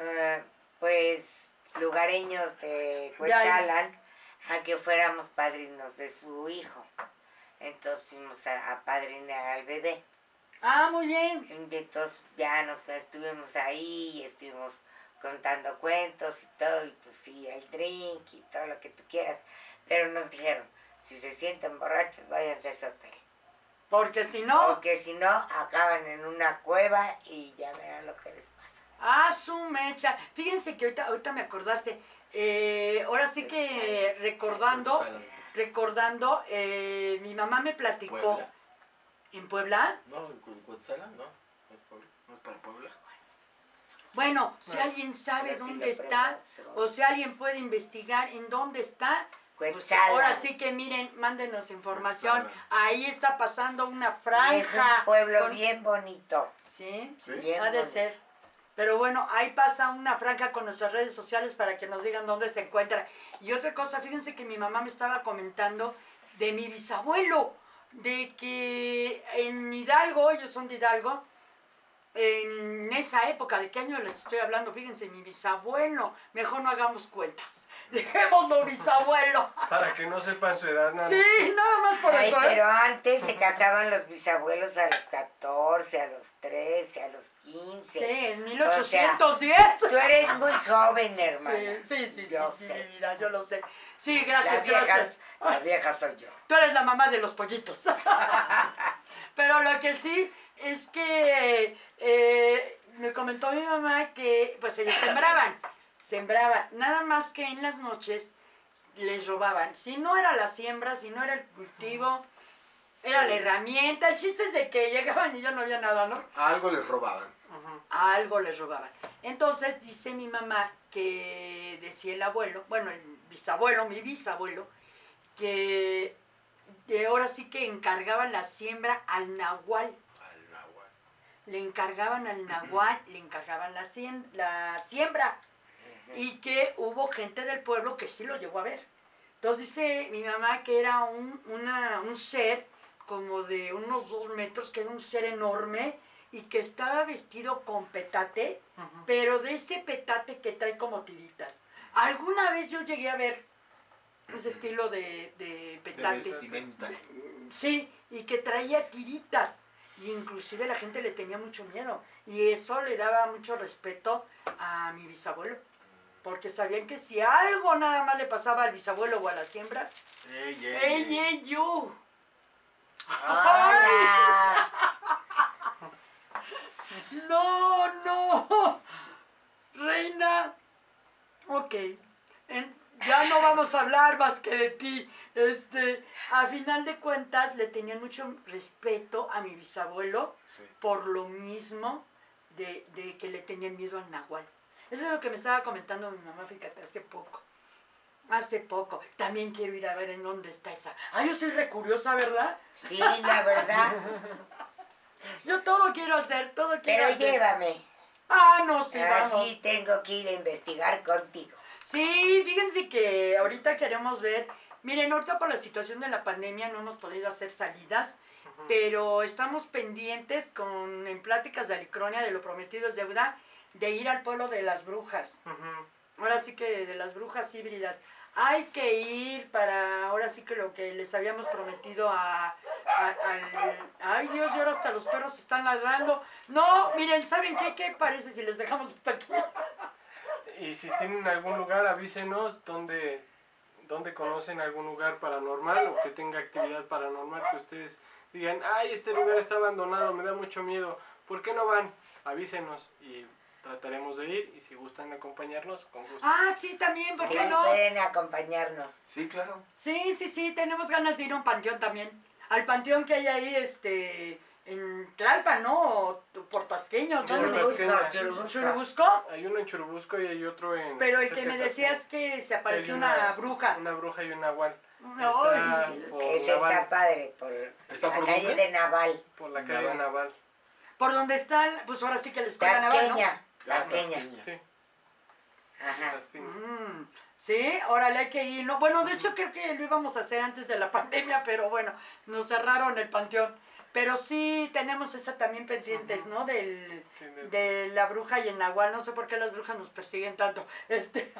Speaker 3: eh, pues, lugareños de Cuetzalan a que fuéramos padrinos de su hijo. Entonces fuimos a, a padrinar al bebé.
Speaker 1: Ah, muy bien.
Speaker 3: Y entonces ya nos estuvimos ahí y estuvimos contando cuentos y todo, y pues sí, el drink y todo lo que tú quieras. Pero nos dijeron, si se sienten borrachos, váyanse a ese hotel.
Speaker 1: Porque si no,
Speaker 3: Porque si no, acaban en una cueva y ya verán lo que les pasa.
Speaker 1: ah, su mecha. Fíjense que ahorita, ahorita me acordaste. Eh, ahora sí que recordando, recordando, eh, mi mamá me platicó.
Speaker 2: Puebla.
Speaker 1: ¿En Puebla?
Speaker 2: No, en Cu- Cuetzalan, no. No es para Puebla.
Speaker 1: Bueno, si alguien sabe dónde está, o si alguien puede investigar en dónde está, pues ahora sí que miren, mándenos información. Ahí está pasando una
Speaker 3: es
Speaker 1: franja.
Speaker 3: un pueblo
Speaker 1: con-
Speaker 3: bien bonito.
Speaker 1: Sí,
Speaker 2: ¿Sí?
Speaker 3: Bien
Speaker 1: ha de
Speaker 3: bonito.
Speaker 1: ser. Pero bueno, ahí pasa una franja con nuestras redes sociales para que nos digan dónde se encuentra. Y otra cosa, fíjense que mi mamá me estaba comentando de mi bisabuelo, de que en Hidalgo, ellos son de Hidalgo, en esa época, ¿de qué año les estoy hablando? Fíjense, mi bisabuelo, mejor no hagamos cuentas. Dejémoslo bisabuelo.
Speaker 4: Para que no sepan su edad, nada.
Speaker 1: Sí, nada más por
Speaker 3: Ay,
Speaker 1: eso, ¿eh?
Speaker 3: pero antes se casaban los bisabuelos a los 14, a los 13, a los 15.
Speaker 1: Sí, en
Speaker 3: O
Speaker 1: 1810.
Speaker 3: Tú eres muy joven, hermana.
Speaker 1: Sí, sí, sí, sí,
Speaker 3: Yo
Speaker 1: sí,
Speaker 3: sé.
Speaker 1: mi vida, yo lo sé. Sí, gracias,
Speaker 3: vieja,
Speaker 1: gracias.
Speaker 3: la vieja soy yo.
Speaker 1: Tú eres la mamá de los pollitos. (laughs) Pero lo que sí es que eh, me comentó mi mamá que pues ellos sembraban, sembraban, nada más que en las noches les robaban. Si no era la siembra, si no era el cultivo, era la herramienta. El chiste es de que llegaban y ya no había nada, ¿no?
Speaker 2: Algo les robaban.
Speaker 1: Algo les robaban. Entonces dice mi mamá que decía el abuelo, bueno, el bisabuelo, mi bisabuelo, que de ahora sí que encargaban la siembra al nahual.
Speaker 2: Al agua.
Speaker 1: Le encargaban al nahual, le encargaban la, siem- la siembra. Y que hubo gente del pueblo que sí lo llegó a ver. Entonces dice mi mamá que era un, una- un ser como de unos dos metros, que era un ser enorme y que estaba vestido con petate, pero de ese petate que trae como tiritas. Alguna vez yo llegué a ver ese estilo de, de
Speaker 2: De
Speaker 1: petate.
Speaker 2: vestimenta.
Speaker 1: Sí, y que traía tiritas. Y inclusive la gente le tenía mucho miedo. Y eso le daba mucho respeto a mi bisabuelo. Porque sabían que si algo nada más le pasaba al bisabuelo o a la siembra,
Speaker 2: Ey, ey,
Speaker 1: ¡ey,
Speaker 2: ey.
Speaker 1: yo!
Speaker 3: Hola. (laughs)
Speaker 1: ¡No, no! Reina. Ok. En- ya no vamos a hablar más que de ti. Este, a final de cuentas, le tenían mucho respeto a mi bisabuelo
Speaker 2: Sí.
Speaker 1: por lo mismo de, de que le tenían miedo al nahual. Eso es lo que me estaba comentando mi mamá, fíjate, hace poco. Hace poco. También quiero ir a ver en dónde está esa. Ah, yo soy recuriosa, ¿verdad?
Speaker 3: Sí, la verdad. (laughs)
Speaker 1: Yo todo quiero hacer, todo quiero
Speaker 3: Pero
Speaker 1: hacer.
Speaker 3: llévame.
Speaker 1: Ah, no, sí, vamos.
Speaker 3: Así tengo que ir a investigar contigo.
Speaker 1: Sí, fíjense que ahorita queremos ver, miren, ahorita por la situación de la pandemia no hemos podido hacer salidas, pero estamos pendientes con en pláticas de Alicronia de lo prometido es deuda de ir al pueblo de las brujas. Ahora sí que de las brujas híbridas. Hay que ir para ahora sí que lo que les habíamos prometido a, a- al... Ay Dios, y ahora hasta los perros están ladrando. No, miren, ¿saben qué? ¿Qué parece si les dejamos hasta aquí?
Speaker 4: Y si tienen algún lugar, avísenos donde, donde conocen algún lugar paranormal o que tenga actividad paranormal que ustedes digan, ay, este lugar está abandonado, me da mucho miedo, ¿por qué no van? Avísenos y trataremos de ir y si gustan acompañarnos, con gusto.
Speaker 1: Ah, sí, también, ¿por
Speaker 3: Sí,
Speaker 1: qué no?
Speaker 3: pueden acompañarnos.
Speaker 2: Sí, claro.
Speaker 1: Sí, sí, sí, tenemos ganas de ir a un panteón también. Al panteón que hay ahí, este, en Tlalpan, ¿no? O Portasqueño,
Speaker 4: Churubusco,
Speaker 1: ¿dónde?
Speaker 3: Churubusco,
Speaker 4: Churubusco.
Speaker 3: Churubusco.
Speaker 1: ¿Churubusco?
Speaker 4: Hay uno en Churubusco y hay otro en...
Speaker 1: Pero el que me
Speaker 4: de
Speaker 1: decías que se apareció una bruja.
Speaker 4: Una bruja y un nahual.
Speaker 1: Ay,
Speaker 4: Está por
Speaker 3: Ese está padre, por
Speaker 2: ¿Está
Speaker 3: la
Speaker 2: por
Speaker 3: calle
Speaker 2: dónde?
Speaker 3: de Naval.
Speaker 4: por la calle
Speaker 2: Naval.
Speaker 4: Naval.
Speaker 1: Por donde está, pues ahora sí que la escuela naval, ¿no?
Speaker 3: Tasqueña. Tasqueña.
Speaker 4: Sí,
Speaker 3: Ajá.
Speaker 1: Mm, sí, órale, hay que ir. No, bueno, de hecho creo que lo íbamos a hacer antes de la (laughs) pandemia, pero bueno, nos cerraron el panteón. Pero sí tenemos esa también pendientes, ¿no? Del,
Speaker 4: de
Speaker 1: la bruja y el nahual. No sé por qué las brujas nos persiguen tanto. (laughs) Este,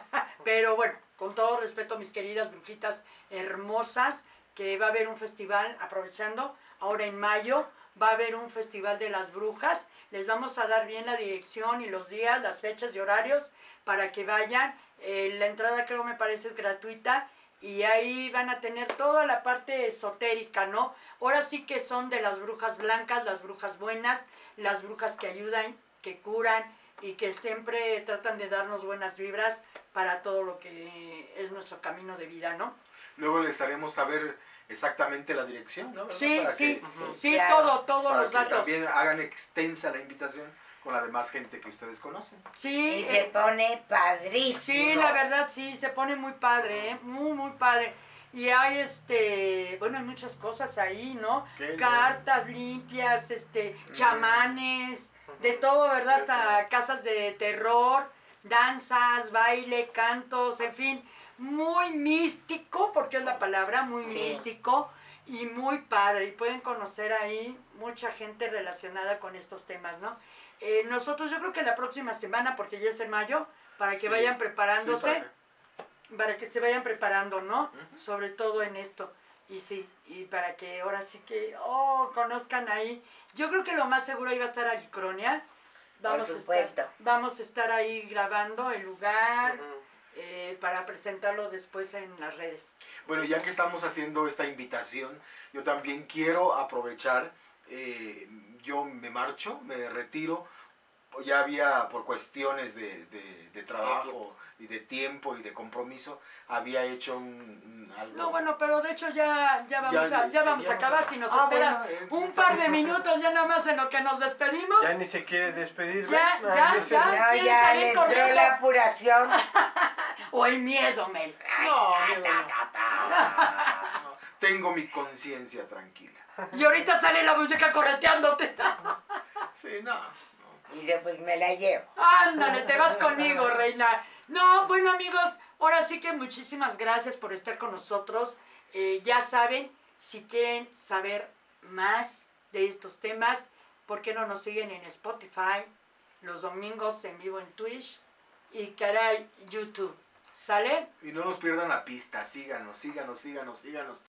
Speaker 1: pero bueno, con todo respeto, mis queridas brujitas hermosas, que va a haber un festival, aprovechando, ahora en mayo, va a haber un festival de las brujas. Les vamos a dar bien la dirección y los días, las fechas y horarios para que vayan. Eh, la entrada creo me parece es gratuita y ahí van a tener toda la parte esotérica, ¿no? Ahora sí que son de las brujas blancas, las brujas buenas, las brujas que ayudan, que curan y que siempre tratan de darnos buenas vibras para todo lo que es nuestro camino de vida, ¿no?
Speaker 2: Luego les haremos saber exactamente la dirección, ¿no?
Speaker 1: Sí,
Speaker 2: Para
Speaker 1: sí,
Speaker 2: que-
Speaker 1: sí,
Speaker 3: Claro.
Speaker 1: todo, todos
Speaker 2: para
Speaker 1: los
Speaker 2: que
Speaker 1: datos.
Speaker 2: también hagan extensa la invitación con la demás gente que ustedes conocen.
Speaker 1: Sí,
Speaker 3: Y se
Speaker 1: eh,
Speaker 3: pone padrísimo.
Speaker 1: Sí, la verdad sí, se pone muy padre, ¿eh? muy, muy padre. Y hay, este, bueno, hay muchas cosas ahí, ¿no?
Speaker 2: Qué
Speaker 1: Cartas limpias, este, chamanes, de todo, ¿verdad? Hasta casas de terror, danzas, baile, cantos, en fin, muy místico, porque es la palabra, muy
Speaker 3: Sí.
Speaker 1: místico y muy padre. Y pueden conocer ahí mucha gente relacionada con estos temas, ¿no? Eh, nosotros yo creo que la próxima semana, porque ya es en mayo, para que
Speaker 2: Sí.
Speaker 1: vayan
Speaker 2: Sí,
Speaker 1: preparándose,
Speaker 2: para-
Speaker 1: para que se vayan preparando, ¿no? Sobre todo en esto. Y sí, y para que ahora sí que, oh, conozcan ahí. Yo creo que lo más seguro iba a estar Alicronia. Vamos,
Speaker 3: Por
Speaker 1: A
Speaker 3: supuesto.
Speaker 1: estar, vamos a estar ahí grabando el lugar. Eh, para presentarlo después en las redes.
Speaker 2: Bueno, ya que estamos haciendo esta invitación, yo también quiero aprovechar, eh, yo me marcho, me retiro, ya había por cuestiones de, de- de trabajo y de tiempo y de compromiso, había hecho un, un algo...
Speaker 1: No, bueno, pero de hecho ya, ya vamos,
Speaker 2: Ya-
Speaker 1: a, ya vamos a acabar.
Speaker 2: a-
Speaker 1: Si nos
Speaker 2: Ah,
Speaker 1: esperas
Speaker 2: bueno,
Speaker 1: un par de minutos ya nada más en lo que nos despedimos.
Speaker 4: Ya ni se quiere despedir.
Speaker 1: Ya, ya, ya.
Speaker 3: No,
Speaker 1: ¿quién
Speaker 3: ya le entró la apuración. (laughs)
Speaker 1: O el miedo, Mel.
Speaker 2: No, no. No, Tengo mi conciencia tranquila.
Speaker 1: Y ahorita sale la muñeca correteándote.
Speaker 2: Sí, no. no.
Speaker 3: Dice, pues me la llevo.
Speaker 1: Ándale, te vas conmigo, reina. No, bueno, amigos, ahora sí que muchísimas gracias por estar con nosotros. Eh, ya saben, si quieren saber más de estos temas, ¿por qué no nos siguen en Spotify? Los domingos en vivo en Twitch y caray, YouTube. ¿Sale?
Speaker 2: Y no nos pierdan la pista, síganos, síganos, síganos, síganos.